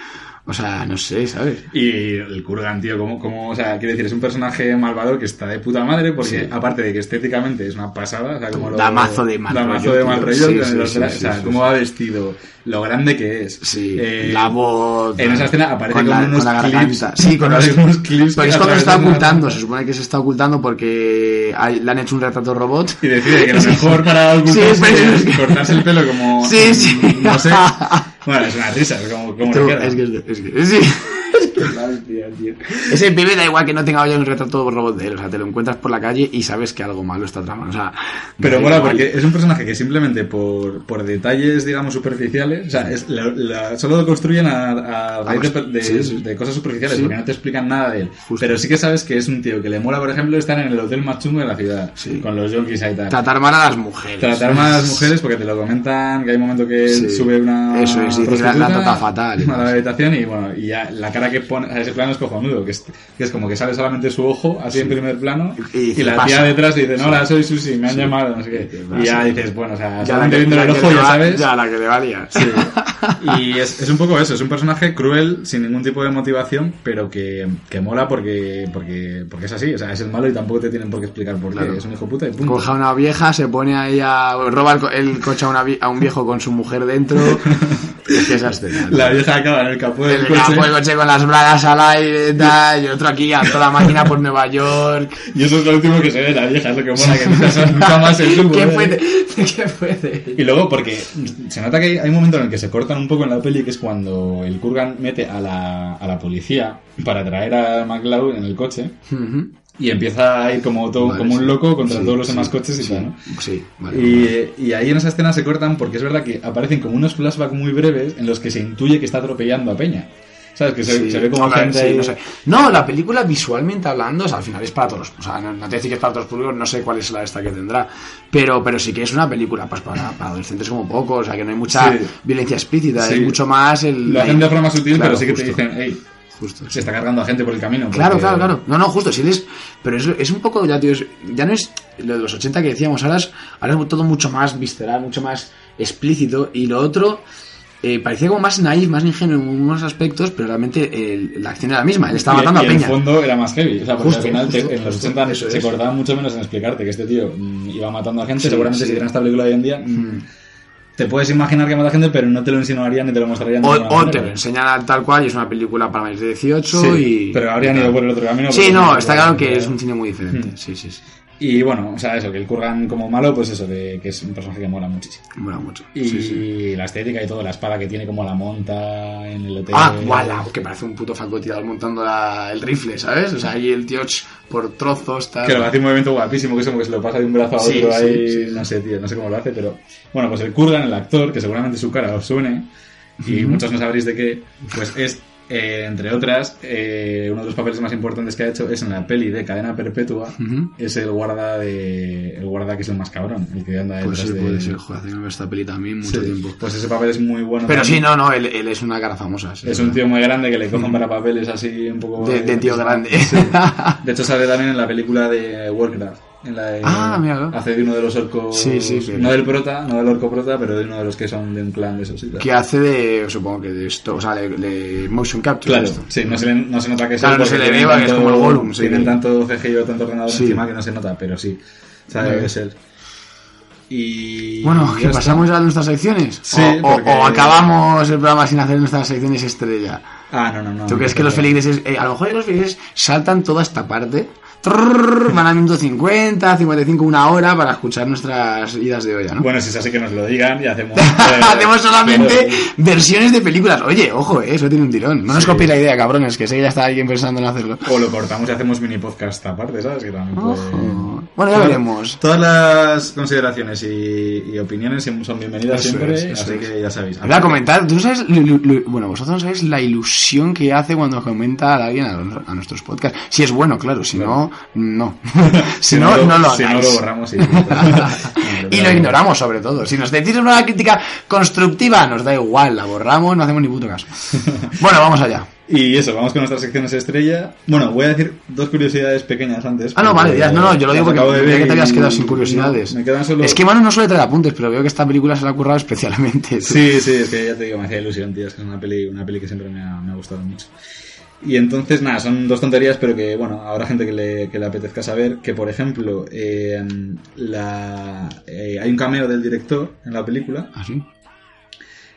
O sea, no sé, ¿sabes? Y el Kurgan, tío, como, como, o sea, quiero decir, es un personaje malvador que está de puta madre, porque Sí. aparte de que estéticamente es una pasada, o sea, como lo... Da mazo de mal da rollo, mazo de mal rollo, Sí, sí, los o sea, cómo va vestido, lo grande que es. Sí, Eh, la voz. en esa escena aparece con con la, unos con la clips. garganta. Sí, con los, unos clips Pero que es cuando se está ocultando, se supone que se está ocultando porque hay- le han hecho un retrato robot. Y decide que lo mejor para ocultarse es cortarse el pelo como... Sí, sí. No sé. Bueno, es una risa, como, como Tú, le queda. es que es, es que sí. Es que es tío. Ese pibe da igual que no tenga ya un retrato robot de él, o sea, te lo encuentras por la calle y sabes que algo malo está tramando, o sea, Pero igual. porque es un personaje que simplemente por, por detalles, digamos, superficiales, o sea, es, la- la- solo lo construyen a, a raíz de, de- Sí, sí. de cosas superficiales, Sí. porque no te explican nada de él. Justo. Pero sí que sabes que es un tío que le mola, por ejemplo, estar en el hotel más chungo de la ciudad, con los junkies ahí y tal. tratar mal a las mujeres. Tratar más a las mujeres porque te lo comentan que hay un momento que sube una Eso es, la- la trata fatal a la habitación y bueno y ya la cara que pone o sea, ese plano es cojonudo que es, que es como que sale solamente su ojo así en primer plano Y y, dice, la "Pasa". tía detrás dice no Sí. hola soy Susi me han Sí. llamado no sé qué y ya dices bueno o sea Ya la solamente que, viendo el ojo ya sabes Ya, la que le valía. Sí. Y es, es un poco eso, es un personaje cruel, sin ningún tipo de motivación, pero que, que mola porque, porque, porque es así, o sea, es el malo y tampoco te tienen por qué explicar por qué, Claro. es un hijo puta y punto. Coja a una vieja, se pone ahí a. roba el, co- el coche a, una a un viejo con su mujer dentro. es que esa escena. La vieja acaba en el capó del El coche. campo de coche con las bragas al aire tal, y otro aquí a toda máquina por Nueva York. Y eso es lo último que se ve de la vieja, es lo que mola, que nunca, más se supo. ¿Qué ¿eh? ¿Qué fue de Y luego, porque se nota que hay, un momento en el que se cortan un poco en la peli, que es cuando el Kurgan mete a la, a la policía para traer a McLeod en el coche y empieza a ir como, todo, Vale, como un loco contra Sí, todos los sí, demás coches y sí, tal, ¿no? Sí, vale. Y, y ahí en esa escena se cortan porque es verdad que aparecen como unos flashbacks muy breves en los que se intuye que está atropellando a Peña. ¿Sabes? Que se, Sí. se ve como gente sí, ahí- no, sé. No, la película visualmente hablando, o sea, al final es para todos. O sea, no, no te decir que es para todos los públicos, no sé cuál es la esta que tendrá. Pero, pero sí que es una película pues, para, para adolescentes como poco. O sea, que no hay mucha Sí. violencia explícita, es mucho más el. Lo hacen de forma sutil, Claro, pero sí que te dicen, hey, Justo, se está cargando a gente por el camino. Claro, claro, claro. No, no, justo, si eres. Pero es, es un poco, ya, tío, es- ya no es lo de los 80 que decíamos, ahora es, ahora es todo mucho más visceral, mucho más explícito. Y lo otro eh, parecía como más naif, más ingenuo en unos aspectos, pero realmente el- la acción era la misma. Él estaba y, matando y a el Peña. fondo era más heavy. O sea, porque Justo, al final te- en los justo, 80 eso se es. cortaba mucho menos en explicarte que este tío mm, iba matando a gente. Sí, Seguramente sí. si hicieran esta película hoy en día, mm, te puedes imaginar que mata gente, pero no te lo insinuarían ni te lo mostrarían. O, te lo enseñan tal cual y es una película para mayores de 18 Sí, y... pero habrían ido por el otro camino. Sí, no, está claro que es un cine muy diferente. Hmm. Sí, sí, sí. Y bueno, o sea, eso, que el Kurgan como malo, pues eso, de, que es un personaje que mola muchísimo. Mola mucho. Y Sí, sí. la estética y todo, la espada que tiene como la monta en el hotel. Ah, guala, que parece un puto francotirador montando la- el rifle, ¿sabes? O sea, ahí el tío por trozos, tal. Que lo hace un movimiento guapísimo, que es como que se lo pasa de un brazo a otro sí, ahí, sí, sí. no sé, tío, no sé cómo lo hace, pero... Bueno, pues el Kurgan, el actor, que seguramente su cara os suene, y muchos no sabréis de qué, pues es, eh, entre otras, eh, uno de los papeles más importantes que ha hecho es en la peli de Cadena Perpetua, es el guarda de... el guarda que es el más cabrón, el que anda Pues detrás sí, de... puede ser, joder, esta peli también mucho Sí, tiempo. Pues ese papel es muy bueno. Pero también. sí, no, no, él, él es una cara famosa. sí, Es un tío muy grande que le cogen para papeles así un poco... De, de tío grande. De hecho sale también en la película de Warcraft. En la de- Ah, míralo. Hace de uno de los orcos... Sí, sí, sí. No del prota, no del orco prota, pero de uno de los que son de un clan de esos. y tal. que hace de, supongo que de esto, o sea, de, de motion capture. Claro, esto. sí, no se, le, no se nota que es Claro, no se le ve, porque es como el Gollum, sí. Tienen tanto CGI o tanto ordenador Sí. encima que no se nota, pero sí. Sabe que es él. Y... Bueno, ¿que pasamos ya a nuestras secciones? Sí, o, porque- o acabamos el programa sin hacer nuestras secciones estrella. Ah, no, no, no. ¿Tú crees que los feligreses, eh, a lo mejor los feligreses saltan toda esta parte? Trrr, van a minuto 50, 55, una hora para escuchar nuestras idas de olla, ¿no? Bueno, si es así que nos lo digan y hacemos... Hacemos solamente Pero- versiones de películas. Oye, ojo, eh, eso tiene un tirón. No nos copiéis la idea, cabrones, que sé que ya está alguien pensando en hacerlo. O lo cortamos y hacemos mini podcast aparte, ¿sabes? Que también puede-. Bueno, ya veremos. Todas las consideraciones y, y opiniones son bienvenidas Eso siempre, es, así es. que ya sabéis. Voy a comentar, tú no sabes, bueno, vosotros no sabéis la ilusión que hace cuando comenta a alguien a nuestros podcasts. Si es bueno, claro, si no, no. si, no, no lo Si no lo borramos y... y lo ignoramos sobre todo. Si nos decís una crítica constructiva, nos da igual, la borramos, no hacemos ni puto caso. Bueno, vamos allá. Y eso, vamos con nuestras secciones estrella. Bueno, voy a decir dos curiosidades pequeñas antes. Ah, no, vale, ya, no, no, yo lo digo porque de ver que te habías quedado sin curiosidades. no, me quedan solo... Es que Manu no suele traer apuntes, pero veo que esta película se la ha currado especialmente. Sí, sí, es que ya te digo, me hacía ilusión, tío. Es que es una peli, una peli que siempre me ha, me ha gustado mucho. Y entonces, nada, son dos tonterías, pero que, bueno, habrá gente que le, que le apetezca saber que, por ejemplo, eh, la, eh, hay un cameo del director en la película ¿Ah, sí?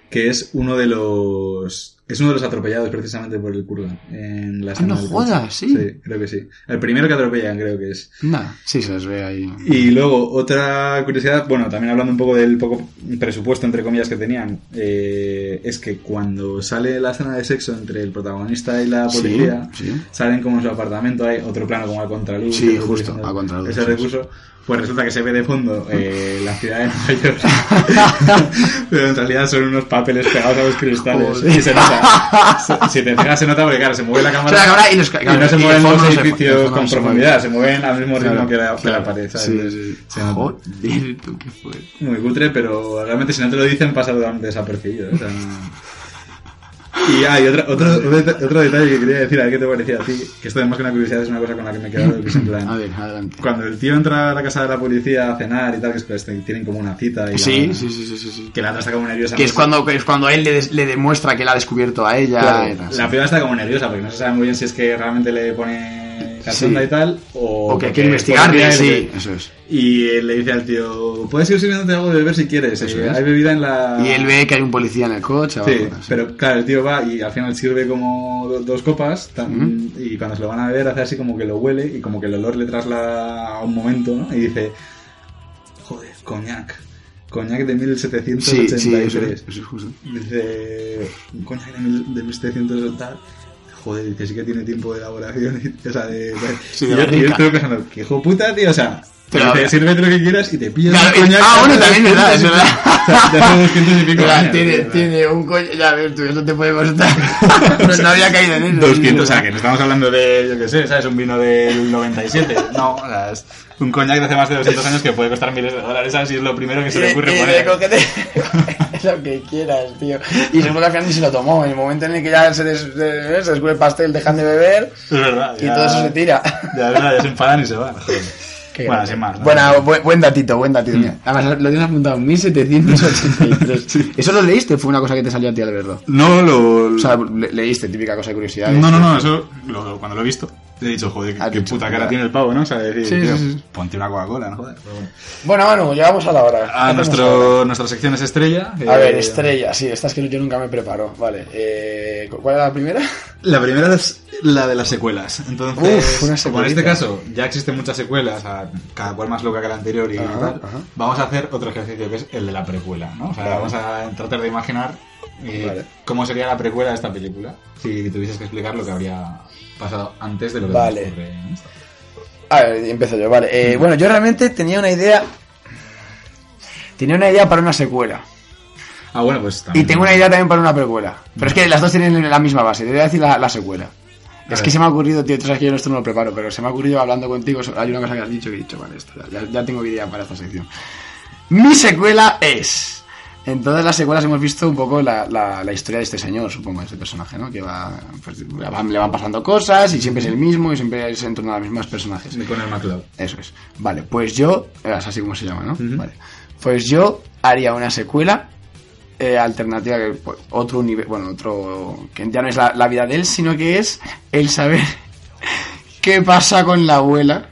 que es uno de los es uno de los atropellados precisamente por el Kurgan en la Ah, no jodas. ¿sí? sí creo que sí el primero que atropellan creo que es Nada, sí, se les ve ahí. y luego otra curiosidad bueno también hablando un poco del poco presupuesto entre comillas que tenían eh, es que cuando sale la escena de sexo entre el protagonista y la policía sí. salen como en su apartamento hay otro plano como a contraluz Sí, justo, a contraluz, ese recurso pues resulta que se ve de fondo eh, la ciudad de Nueva York pero en realidad son unos papeles pegados a los cristales Joder. y se nota si te fijas se nota porque claro se mueve la cámara, y claro, no se y mueven los se- edificios con se profundidad se mueven al mismo ritmo Claro, que, la, que la claro. pared ¿sabes? Sí, sí. Se nota. Joder, tú qué fue. muy cutre pero realmente si no te lo dicen pasa totalmente desapercibido o sea, no- y hay otro, otro, otro, otro detalle que quería decir a ver qué te parecía a ti que esto además que una curiosidad es una cosa con la que me he quedado que es en plan A ver, adelante. cuando el tío entra a la casa de la policía a cenar y tal, que es que este- tienen como una cita y Sí, la- sí, sí, sí, sí, sí. que la otra está como nerviosa. Que es cuando, que es cuando él le, des- le demuestra que la ha descubierto a ella. Claro, y tal, sí. la piba está como nerviosa porque no se sabe muy bien si es que realmente le pone Sí. y tal o, O que porque quiere investigarle, policía y sí, le- eso es. Y él le dice al tío, puedes ir sirviéndote algo de beber si quieres, Eso eh, hay bebida en la... Y él ve que hay un policía en el coche. o Sí, algo pero claro, el tío va y al final sirve como do- dos copas tan- y cuando se lo van a beber hace así como que lo huele y como que el olor le traslada a un momento, ¿no? Y dice, joder, coñac, coñac de Sí, 1783. sí, eso es, eso es justo. Dice, coñac de, mil, de 1700 tal. Joder, dice, sí que tiene tiempo de elaboración. o sea, de. Sí, y yo, y yo barrica. estuve pensando, que hijo puta, tío. O sea, Pero- te sirve lo que quieras y te pillas Claro, un y- coñac. ah, bueno, también es verdad, es verdad. Te hace 200 y pico años, tiene, tiene un coño. Ya ves, tú, eso te puede costar. no, no había caído en eso. 200, o sea, que no estamos hablando de, yo qué sé, ¿sabes? Un vino del 97. No, o sea, es un coñac de hace más de 200 años que puede costar miles de dólares, ¿sabes? Y es lo primero que se le ocurre Y- y poner. cógete lo que quieras, tío. Y seguro que al final se lo tomó. En el momento en el que ya se, des, se, se descubre el pastel, dejan de beber Es verdad. y ya- todo eso se tira. Ya, es verdad, ya se enfadan y se van. joder. Qué Bueno, sin más. Buena, buen, buen datito, buen datito. Mira, Además, lo tienes apuntado, 1783. ¿Eso lo leíste? ¿Fue una cosa que te salió a ti al verlo? No, lo... O sea, le- leíste, típica cosa de curiosidad. no, no, no, eso lo- cuando lo he visto he dicho, joder, qué dicho, puta cara tiene el pavo, ¿no? O sea, decir, Sí, tío, sí, sí. ponte una Coca-Cola, ¿no? Joder. bueno. Bueno, llegamos a la hora. ¿Qué A nuestro, nuestra sección es estrella. A ver, estrella, sí, esta es que yo nunca me preparo. Vale, eh, ¿cuál era la primera? La primera es la de las secuelas. Entonces, Uf, una como en este caso ya existen muchas secuelas, a cada cual más loca que la anterior y Ajá, tal, ajá. vamos a hacer otro ejercicio que es el de la precuela, ¿no? O sea, Vale. vamos a tratar de imaginar eh, Vale. cómo sería la precuela de esta película si tuvieses que explicar lo que habría pasado antes de lo que Vale. transcurre en esta. A ver, empiezo yo, vale. Eh, bueno, yo realmente tenía una idea. Tenía una idea para una secuela. Ah, bueno, pues Y también. tengo una idea también para una precuela. Pero es que las dos tienen la misma base. Te voy a decir la, la secuela. Es que se me ha ocurrido, tío, tú sabes que yo esto no lo preparo, pero se me ha ocurrido hablando contigo. Hay una cosa que has dicho que he dicho, vale, esto, ya, ya tengo idea para esta sección. Mi secuela es. En todas las secuelas hemos visto un poco la, la, la historia de este señor, supongo, de este personaje, ¿no? Que va, pues, le van- le van pasando cosas y siempre es el mismo y siempre es en torno a los mismos personajes. De Con el MacLeod. Eso es. Vale, pues yo. Es así como se llama, ¿no? Vale. Pues yo haría una secuela eh, alternativa, que, pues, otro universo. Bueno, otro. Que ya no es la, la vida de él, sino que es el saber qué pasa con la abuela.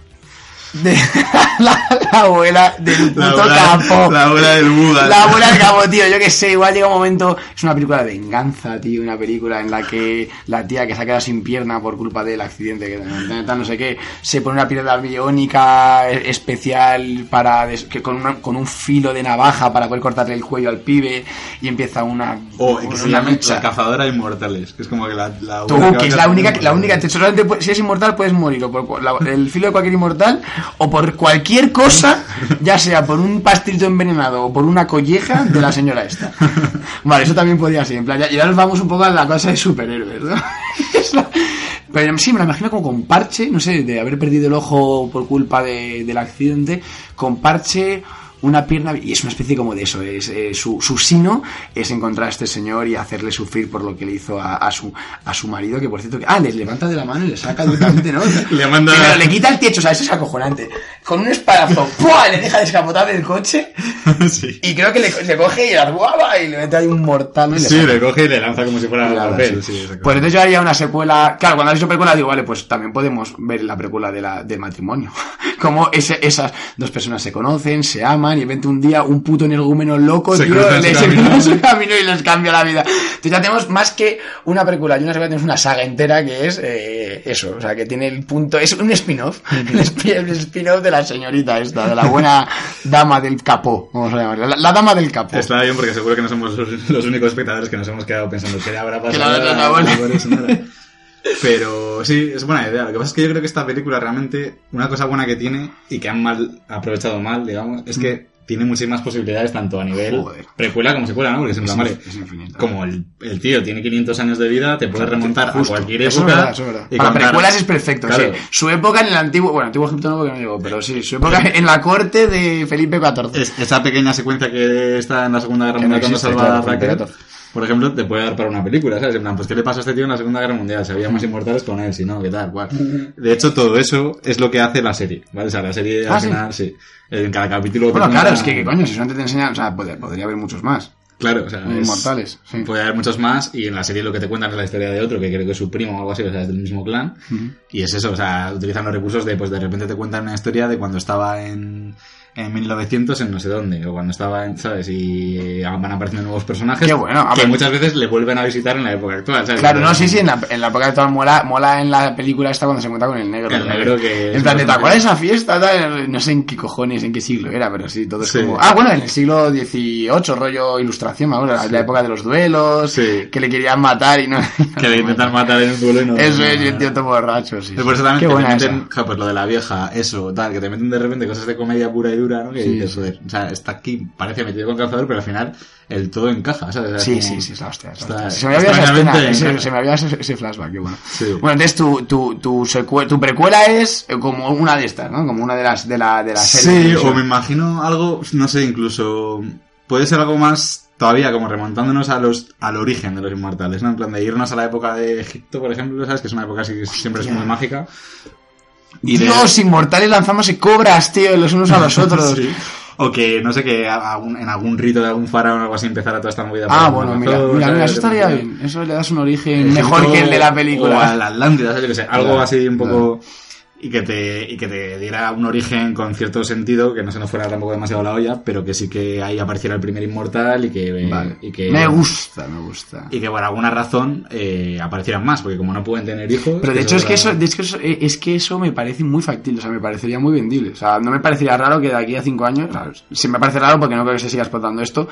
De, la, la abuela del puto capo. la abuela del Buda. La abuela del capo, tío, yo que sé, igual llega un momento, es una película de venganza, tío, una película en la que la tía que se ha quedado sin pierna por culpa del accidente, que no sé qué, se pone una piedra biónica especial para que con, una- con un filo de navaja para poder cortarle el cuello al pibe y empieza una, O que se una llama lucha. La cazadora de inmortales. Que es como que la. la Tú, que es la única, la única, te- solamente pu- si eres inmortal puedes morir o por la- el filo de cualquier inmortal o por cualquier cosa, ya sea por un pastelito envenenado o por una colleja de la señora esta. Vale, eso también podría ser. En plan, ya, ya nos vamos un poco a la cosa de superhéroes, ¿no? Pero sí, me la imagino como con parche, no sé, de haber perdido el ojo por culpa de- del accidente, con parche, una pierna, y es una especie como de eso, es, eh, su, su sino es encontrar a este señor y hacerle sufrir por lo que le hizo a, a su, a su marido, que por cierto, que, ah, les levanta de la mano y le saca directamente, ¿no? Le manda- Primero, le quita el techo, o sea, eso es acojonante. Con un espadazo, ¡pua! le deja descapotar del coche sí. y creo que le, le coge y la guava y le mete ahí un mortal. Y le Sí, le coge y le lanza como si fuera Claro, papel. sí. Sí. Pues entonces yo haría una secuela. Claro, cuando has dicho precuela, digo, vale, pues también podemos ver la precuela de la, del matrimonio. Como ese, esas dos personas se conocen, se aman y de repente un día un puto energúmeno loco, Se tío, su camino. cruza su camino y les cambia la vida. Entonces ya tenemos más que una precuela y una secuela, tenemos una saga entera que es eh, eso, o sea, que tiene el punto, es un spin-off, el spi- el spin-off de la señorita esta, de la buena dama del capó, vamos a llamarla, la, la dama del capó. Está bien porque seguro que no somos los, los únicos espectadores que nos hemos quedado pensando qué le habrá Que pasado. la abuela. pobre señora. Pero sí, es buena idea. Lo que pasa es que yo creo que esta película realmente, una cosa buena que tiene y que han mal aprovechado mal, digamos, es que tiene muchísimas posibilidades tanto a nivel Joder. precuela como secuela, ¿no? Porque es en plan, Es vale, inf- es infinito. como el, el tío tiene 500 años de vida, te puedes remontar Justo. a cualquier Eso es época. verdad, eso es verdad. y Para contar- precuelas es perfecto, Claro. sí. Su época en el antiguo, bueno, antiguo Egipto no porque no llegó, pero sí, su época en la corte de Felipe XIV. Es- esa pequeña secuencia que está en la Segunda Guerra Mundial cuando salva a Raquel. Por ejemplo, te puede dar para una película, ¿sabes? En plan, pues ¿qué le pasa a este tío en la Segunda Guerra Mundial? Si había más inmortales con él, si no, ¿qué tal? cual. De hecho, todo eso es lo que hace la serie, ¿vale? O sea, la serie Ah, al ¿sí? final, sí. En cada capítulo... Bueno, claro, es que, ¿qué coño, si solamente te enseñan, o sea, podría, podría haber muchos más. Claro, o sea, es- Inmortales, sí. Puede haber muchos más y en la serie lo que te cuentan es la historia de otro que creo que es su primo o algo así, o sea, es del mismo clan. Y es eso, o sea, utilizan los recursos de, pues de repente te cuentan una historia de cuando estaba en, en 1900 en no sé dónde, o cuando estaba en, ¿sabes? Y van apareciendo nuevos personajes Qué bueno, a que ver. muchas veces le vuelven a visitar en la época actual, ¿sabes? Claro, no, sí, sí, en la, en la época actual mola, mola en la película esta cuando se encuentra con el negro. El negro que- En plan, ¿te acuerdas de esa fiesta? Tal? No sé en qué cojones, en qué siglo era, pero sí, todo es Sí. como... Ah, bueno, en el siglo XVIII, rollo ilustración, acuerdo, la época de los duelos, Sí. que le querían matar y no... Que le intentan matar en un duelo y no... Eso es, y no- el tío todo borracho, sí. Por eso también Qué que buena te meten, ja, pues lo de la vieja, eso, tal, que te meten de repente cosas de comedia pura y dura, Que Sí, dices, joder, o sea, está aquí, parece metido con calzador, pero al final el todo encaja, ¿sabes? Sí, sí, sí, es la hostia. Se me había esa extrañamente ese- ese, flashback, qué bueno. Sí. Bueno, entonces tu, tu, tu, secue- tu precuela es eh, como una de estas, ¿no? Como una de las de la, de la serie. Sí, o me imagino algo, no sé, incluso puede ser algo más todavía como remontándonos a los al origen de los inmortales, ¿no? En plan de irnos a la época de Egipto, por ejemplo, ¿sabes? Que es una época así que siempre es muy mágica. Y de- Dios, inmortales lanzándose cobras, tío, los unos a los otros. Sí. O que, no sé, que algún- en algún rito de algún faraón o algo así empezara toda esta movida. Ah, bueno, mira, mira, mira, eso estaría bien. Eso le das un origen mejor que el de la O película. a la Atlántida, ¿sabes? Yo qué sé, algo Claro, así un claro. Y que, te, y que te diera un origen con cierto sentido, que no se nos fuera tampoco demasiado la olla, pero que sí que ahí apareciera el primer inmortal y que... Vale. y que Me gusta, me gusta. Y que por alguna razón eh, aparecieran más, porque como no pueden tener hijos... Pero de hecho es que eso, hecho eso- eh, es que eso me parece muy factible, o sea, me parecería muy vendible. O sea, no me parecería raro que de aquí a cinco años, o sea, sí me parece raro porque no creo que se siga explotando esto,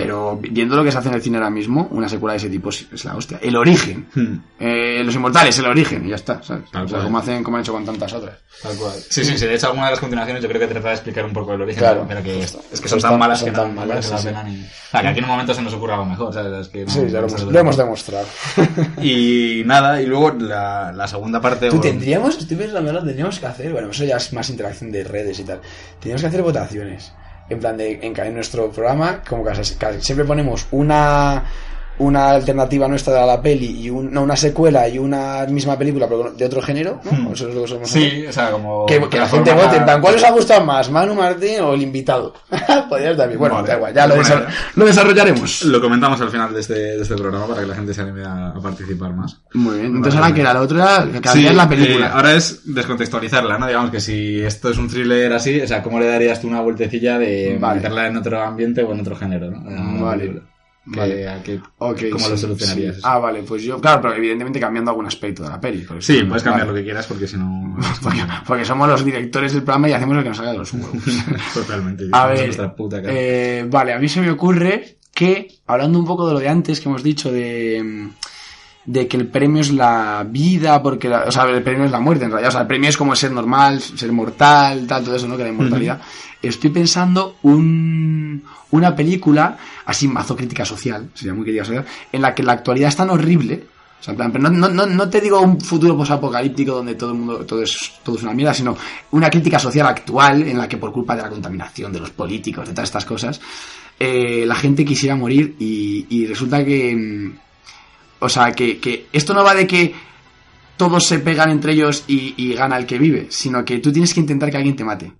pero viendo lo que se hace en el cine ahora mismo, una secuela de ese tipo es, es la hostia. El origen. Hmm, Eh, los inmortales, el origen, y ya está, ¿sabes? Tal O sea, como hacen, como han hecho con tantas otras. Tal cual. Sí, sí, sí. De hecho, alguna de las continuaciones yo creo que trata de explicar un poco el origen. Claro. Pero que es, es que Son son tan malas son que tan no malas, la sí. O sea, que aquí en un momento se nos ocurra algo mejor, ¿sabes? Es que no- Sí, ya lo hemos, lo hemos demostrado. Y nada, y luego la, la segunda parte... Tú o- tendríamos, estoy pensando, ¿no? tendríamos que hacer, bueno, eso ya es más interacción de redes y tal. Tendríamos que hacer votaciones. En plan de, en, en nuestro programa, como casi- casi siempre ponemos una una alternativa nuestra a la peli y un- no, una secuela y una misma película pero de otro género, ¿no? Eso es lo que solemos hacer. Sí, o sea, como... Que, que la gente vote, en plan, ¿cuál os ha gustado más, Manu Martín o el invitado? Podrías también. Bueno, Vale. da igual, ya lo, idea. lo desarrollaremos. Lo comentamos al final de este, de este programa para que la gente se anime a, a participar más. Muy bien, entonces Vale. ahora que era la otra, que Sí, es la película. eh, ahora es descontextualizarla, ¿no? Digamos que si esto es un thriller así, o sea, ¿cómo le darías tú una vueltecilla de Vale. meterla en otro ambiente o en otro género, ¿no? Vale. Vale. a que- ¿Cómo lo solucionarías? sí. Ah, vale, pues yo, claro, pero evidentemente cambiando algún aspecto de la peli. Sí, puedes cambiar vale. lo que quieras porque si no... Porque, porque somos los directores del programa y hacemos lo que nos salga de los huevos. Totalmente. A ver, nuestra puta cara. eh, vale, a mí se me ocurre que, hablando un poco de lo de antes que hemos dicho de, de que el premio es la vida, porque, la- o sea, el premio es la muerte en realidad, o sea, el premio es como ser normal, ser mortal, tal, todo eso, ¿no? Que la inmortalidad. Estoy pensando un, una película, así mazo crítica social, sería muy crítica social, en la que la actualidad es tan horrible, o sea, en plan, pero no, no, no, no te digo un futuro posapocalíptico donde todo el mundo, todo es, todo es una mierda, sino una crítica social actual en la que por culpa de la contaminación, de los políticos, de todas estas cosas, eh, la gente quisiera morir y, y resulta que, mm, o sea, que, que esto no va de que todos se pegan entre ellos y, y gana el que vive, sino que tú tienes que intentar que alguien te mate.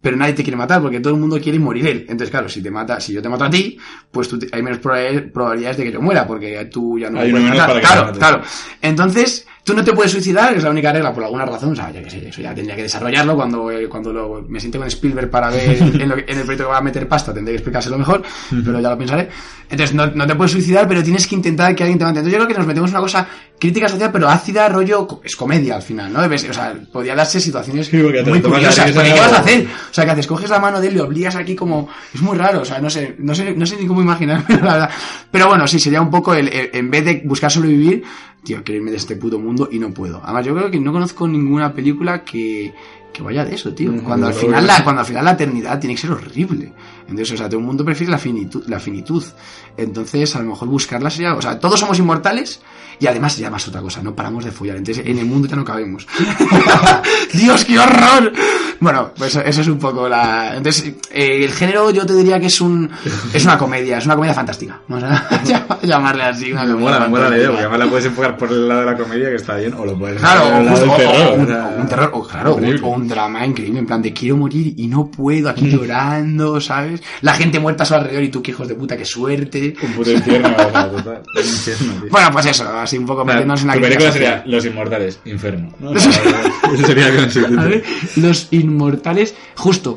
Pero nadie te quiere matar porque todo el mundo quiere morir él. Entonces, claro, si te mata, si yo te mato a ti, pues tú te- hay menos probabil- probabilidades de que yo muera porque tú ya no Hay me uno puedes menos matar. para que te Claro, claro. Entonces, tú no te puedes suicidar, es la única regla por alguna razón. O sea, yo qué sé, eso ya tendría que desarrollarlo cuando, eh, cuando lo- me siente con Spielberg para ver en, lo que- en el proyecto que va a meter pasta, tendré que explicárselo mejor, pero ya lo pensaré. Entonces, no, no te puedes suicidar, pero tienes que intentar que alguien te mate. Entonces, yo creo que nos metemos en una cosa crítica social, pero ácida, rollo, es comedia al final, ¿no? Ves, O sea, podría darse situaciones Sí, porque te muy curiosas. Porque, ¿qué vas a hacer? O sea, que haces, coges la mano de él, le obligas aquí como... Es muy raro, o sea, no sé, no sé, no sé ni cómo imaginarme, la verdad. Pero bueno, sí, sería un poco el, el- en vez de buscar sobrevivir, tío, quiero irme de este puto mundo y no puedo. Además, yo creo que no conozco ninguna película que, que vaya de eso, tío. Cuando al final la, cuando al final la eternidad tiene que ser horrible. Entonces, o sea, todo el mundo prefiere la finitud, la finitud. Entonces, a lo mejor buscarla sería, o sea, todos somos inmortales y además ya más otra cosa, no paramos de follar. Entonces, en el mundo ya no cabemos. Dios, qué horror. Bueno, pues eso es un poco la. Entonces, eh, el género yo te diría que es un es una comedia, es una comedia fantástica. Vamos a llamarle así. Una Me comedia mola, me mola la idea, porque además la puedes enfocar por el lado de la comedia, que está bien, o lo puedes Claro, o, justo- o- terror. un, o sea, o un terror, o claro, o un drama increíble, en plan de quiero morir y no puedo, aquí llorando, ¿sabes? La gente muerta a su alrededor y tú, que hijos de puta, qué suerte. Un puto infierno, total. Bueno, pues eso, así un poco metiéndonos en la tu película sería Los Inmortales, Inferno. ¿no? O sea, Ese sería los Pero inmortales, justo,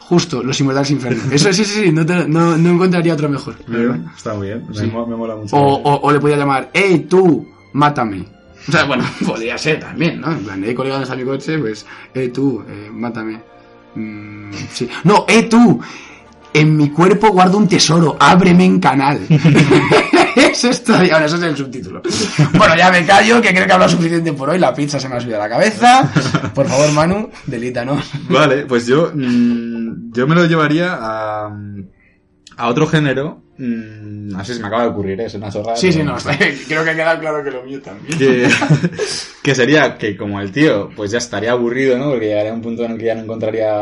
justo, los inmortales inferno. Eso sí, sí, sí, no, te- no, no encontraría otro mejor. Bien, está muy bien. Me, mo- me mola mucho. O, o, o le podía llamar, hey tú, mátame. O sea, bueno, podría ser también, ¿no? En plan, eh, colega, ¿dónde está mi coche? Pues, eh, tú, eh, mátame. Mm, sí. No, eh, tú, en mi cuerpo guardo un tesoro, ábreme en canal. eso estaría, bueno, eso es el subtítulo. Bueno, ya me callo, que creo que he hablado suficiente por hoy, la pizza se me ha subido a la cabeza. Por favor, Manu, delítanos. Vale, pues yo, mm, yo me lo llevaría a, a otro género. mm, así se me acaba de ocurrir, ¿eh? es una chorrada. Sí, sí, no, creo que ha quedado claro que lo mío también. que, que sería que como el tío pues ya estaría aburrido, ¿no? Porque llegaría a un punto en el que ya no encontraría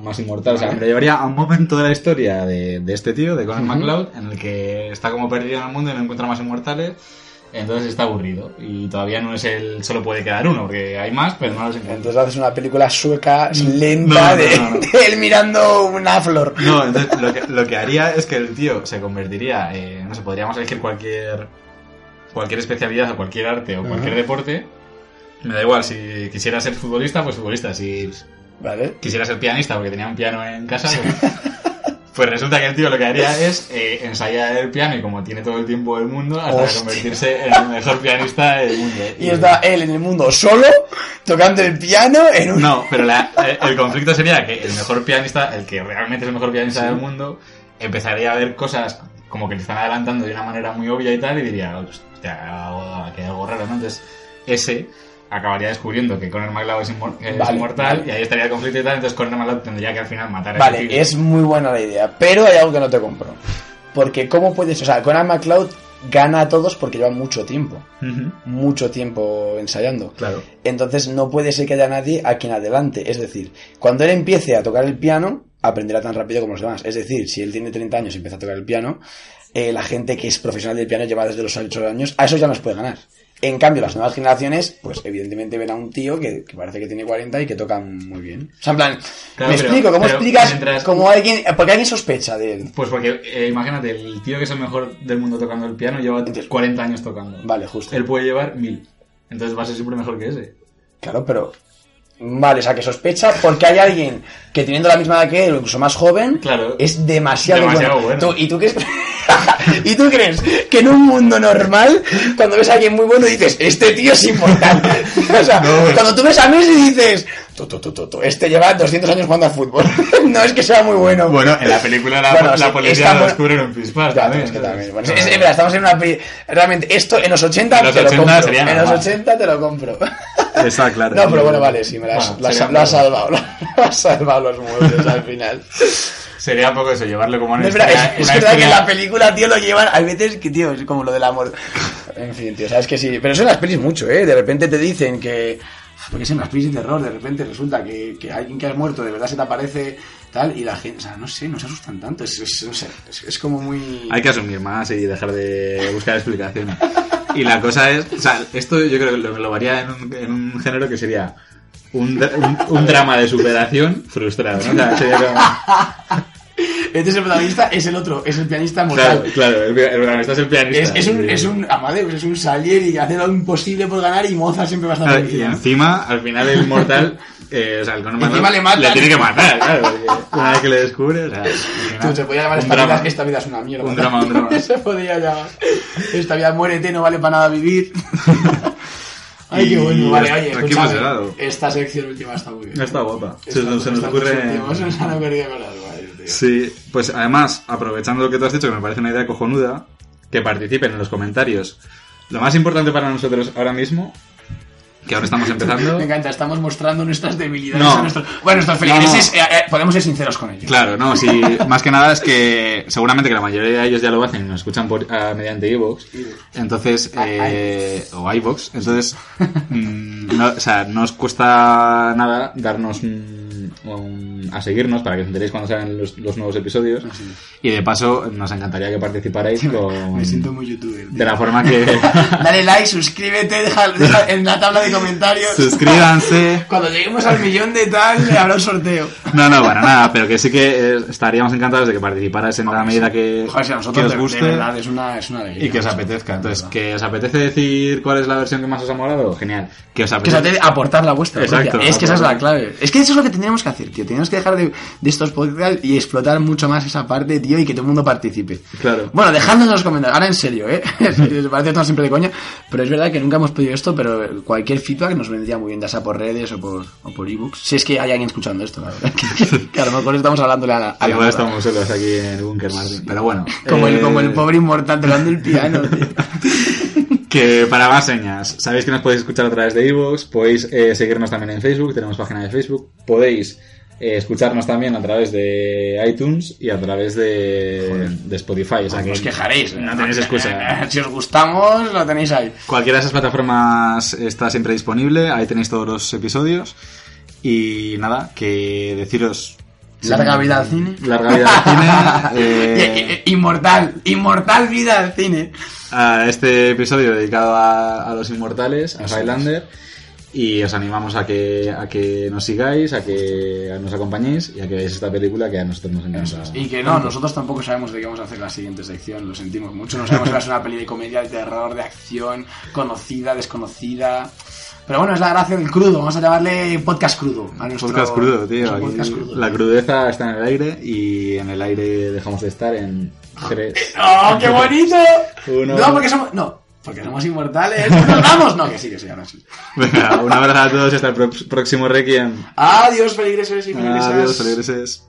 más inmortal. O sea, me lo llevaría a un momento de la historia de, de este tío, de Conan Ujú. McLeod, en el que está como perdido en el mundo y no encuentra más inmortales. Entonces está aburrido. Y todavía no es el... Solo puede quedar uno, porque hay más, pero no los encuentra. Entonces haces una película sueca, lenta, No, no, de, no, no. de él mirando una flor. No, entonces lo que, lo que haría es que el tío se convertiría, eh, no sé, podríamos elegir cualquier cualquier especialidad o cualquier arte o cualquier deporte. Me da igual, si quisiera ser futbolista, pues futbolista. Si Vale. quisiera ser pianista porque tenía un piano en casa, pues, pues resulta que el tío lo que haría es eh, ensayar el piano y como tiene todo el tiempo del mundo, hasta Hostia. convertirse en el mejor pianista del mundo. Y está él en el mundo solo, tocando el piano en un... No, pero la- eh, el conflicto sería que el mejor pianista, el que realmente es el mejor pianista del mundo, empezaría a ver cosas como que le están adelantando de una manera muy obvia y tal, y diría, hostia, aquí hay algo raro, ¿no? Entonces, ese acabaría descubriendo que Conor McLeod es, inmor- es Vale, inmortal, vale. y ahí estaría el conflicto y tal, entonces Conor McLeod tendría que al final matar a Vale, es muy buena la idea, pero hay algo que no te compro. Porque ¿cómo puedes...? O sea, Conan McCloud gana a todos porque lleva mucho tiempo. Mucho tiempo ensayando. Claro. Entonces no puede ser que haya nadie a quien adelante. Es decir, cuando él empiece a tocar el piano, aprenderá tan rápido como los demás. Es decir, si él tiene 30 años y empieza a tocar el piano, eh, la gente que es profesional del piano lleva desde los 8 años, a eso ya nos puede ganar. En cambio, las nuevas generaciones, pues evidentemente ven a un tío que, que parece que tiene 40 y que toca muy bien. O sea, en plan, Claro, me pero- explico, ¿cómo explicas mientras- cómo alguien, porque alguien sospecha de él? Pues porque, eh, imagínate, el tío que es el mejor del mundo tocando el piano lleva 40 años tocando. Vale, justo. Él puede llevar 1000. Entonces va a ser siempre mejor que ese. Claro, pero. Vale, o sea, que sospecha porque hay alguien que teniendo la misma edad que él, o incluso más joven, Claro. es demasiado, Demasiado bueno. bueno. Tú- ¿y, tú crees, ¿Y tú crees que en un mundo normal, cuando ves a alguien muy bueno, dices, este tío es importante? o sea, cuando tú ves a Messi dices, tú, tú, tú, este lleva 200 años jugando al fútbol. no es que sea muy bueno. Bueno, en la película la, Bueno, la policía está lo en Pispas también. es que también. Bueno, es, es verdad, estamos en una. Realmente, esto en los 80 En los te lo 80 compro. En los normal. 80 te lo compro. Está claro. No, pero bueno, vale, sí, me lo has, Bueno, lo has un poco- salvado. Lo has salvado los muebles al final. Sería un poco eso, llevarlo como una No, es verdad, historia- es, es una verdad que en la película, tío, lo llevan. Hay veces que, tío, es como lo del amor. En fin, tío, sabes que sí. Pero eso en las pelis mucho, ¿eh? De repente te dicen que. Porque es en las pelis de terror, de repente resulta que, que alguien que ha muerto de verdad se te aparece tal y la gente. O sea, no sé, no se asustan tanto. Es, es- no sé, es, es como muy. Hay que asumir más y dejar de buscar explicaciones. Y la cosa es, o sea, esto yo creo que lo englobaría en un, en un género que sería un, un, un drama de superación frustrado, ¿no? O sea, sería como- Este es el protagonista, es el otro, es el pianista mortal. claro, claro, el, el protagonista es el pianista. Es, es un, es un Amadeus, es un Salieri que hace lo imposible por ganar y Mozart siempre va a estar Claro, y encima, al final el mortal, eh, o sea, el Conor Encima le matan. tiene que matar, claro, porque una vez que le descubre, o sea, final, Tú, se podía llamar un esta drama. vida, esta vida es una mierda. Un drama, un drama. se podía llamar. Esta vida muérete, no vale para nada vivir. Ay, qué Y bueno. Vale, hasta oye, aquí hemos escúchame, llegado. Esta sección última está muy bien. Está guapa. Se, Esta- nos- se nos estas ocurre... últimas se nos han ocurrido cosas guays, tío. Sí, pues además, aprovechando lo que tú has dicho, que me parece una idea cojonuda, que participen en los comentarios. Lo más importante para nosotros ahora mismo, que ahora estamos empezando... Me encanta, estamos mostrando nuestras debilidades. No. a nuestros- Bueno, nuestros No, no. feligreses, eh, eh, podemos ser sinceros con ellos. Claro, no, sí, más que nada es que seguramente que la mayoría de ellos ya lo hacen y nos escuchan por, ah, mediante iVoox. Entonces, Ah, eh, o iVoox. Entonces, mm, no, o sea, no os cuesta nada darnos mm, un- a seguirnos para que os enteréis cuando salgan los, los nuevos episodios. Y de paso, nos encantaría que participarais con... Me siento muy youtuber. tío. De la forma que... Dale like, suscríbete, deja, deja en la tabla de comentarios. Suscríbanse. Cuando lleguemos al millón de tal, habrá un sorteo. No, no, bueno, nada, pero que sí que eh, estaríamos encantados de que participarais en la medida que, Joder, si a que nosotros os de, guste de verdad es una, es una alegría. y que os apetezca. Entonces, que os apetece decir cuál es la versión que más os ha molado, genial. Que os Que apetece... os apetece aportar la vuestra. Exacto. Es que esa es la aportar. clave. Es que eso es lo que tendríamos que hacer, tío. Tenemos que dejar de, de estos podcasts y explotar mucho más esa parte, tío, y que todo el mundo participe. Claro. Bueno, dejadnos en los comentarios. Ahora en serio, ¿eh? Se parece todo siempre de coña. Pero es verdad que nunca hemos pedido esto, pero cualquier feedback nos vendría muy bien, ya sea por redes o por, o por ebooks. Si es que hay alguien escuchando esto, la verdad. Que, a lo mejor estamos hablándole a la. A la Igual nada. estamos solos aquí en el búnker, Martín. Pero bueno. como, el, eh, como el pobre inmortal tocando el piano, tío. Que para más señas, sabéis que nos podéis escuchar a través de iVoox, podéis eh, seguirnos también en Facebook, tenemos página de Facebook, podéis eh, escucharnos también a través de iTunes y a través de, de Spotify. O sea que os quejaréis. No tenéis excusa. Si os gustamos, lo tenéis ahí. Cualquiera de esas plataformas está siempre disponible, ahí tenéis todos los episodios. Y nada, que deciros... Larga vida al cine. Larga vida al cine. eh, y- Inmortal, inmortal vida al cine. a este episodio dedicado a, a los inmortales, a es. Highlander. Y os animamos a que, a que nos sigáis, a que nos acompañéis y a que veáis esta película que a nosotros nos encanta. Y que no, nosotros tampoco sabemos de qué vamos a hacer la siguiente sección, lo sentimos mucho. No sabemos si va a ser una peli de comedia, de terror, de acción, conocida, desconocida. Pero bueno, es la gracia del crudo, vamos a llamarle podcast crudo. A nuestro, Podcast crudo, tío. podcast crudo. La crudeza está en el aire y en el aire dejamos de estar en 3. ¡Oh, qué bonito! Uno. No, porque somos... No, porque somos inmortales. ¿Nos vamos? No, que sí, que sí, ahora sí. Venga, un abrazo a todos y hasta el próximo Requiem. Adiós, feligreses y feligresas. Adiós, feligreses.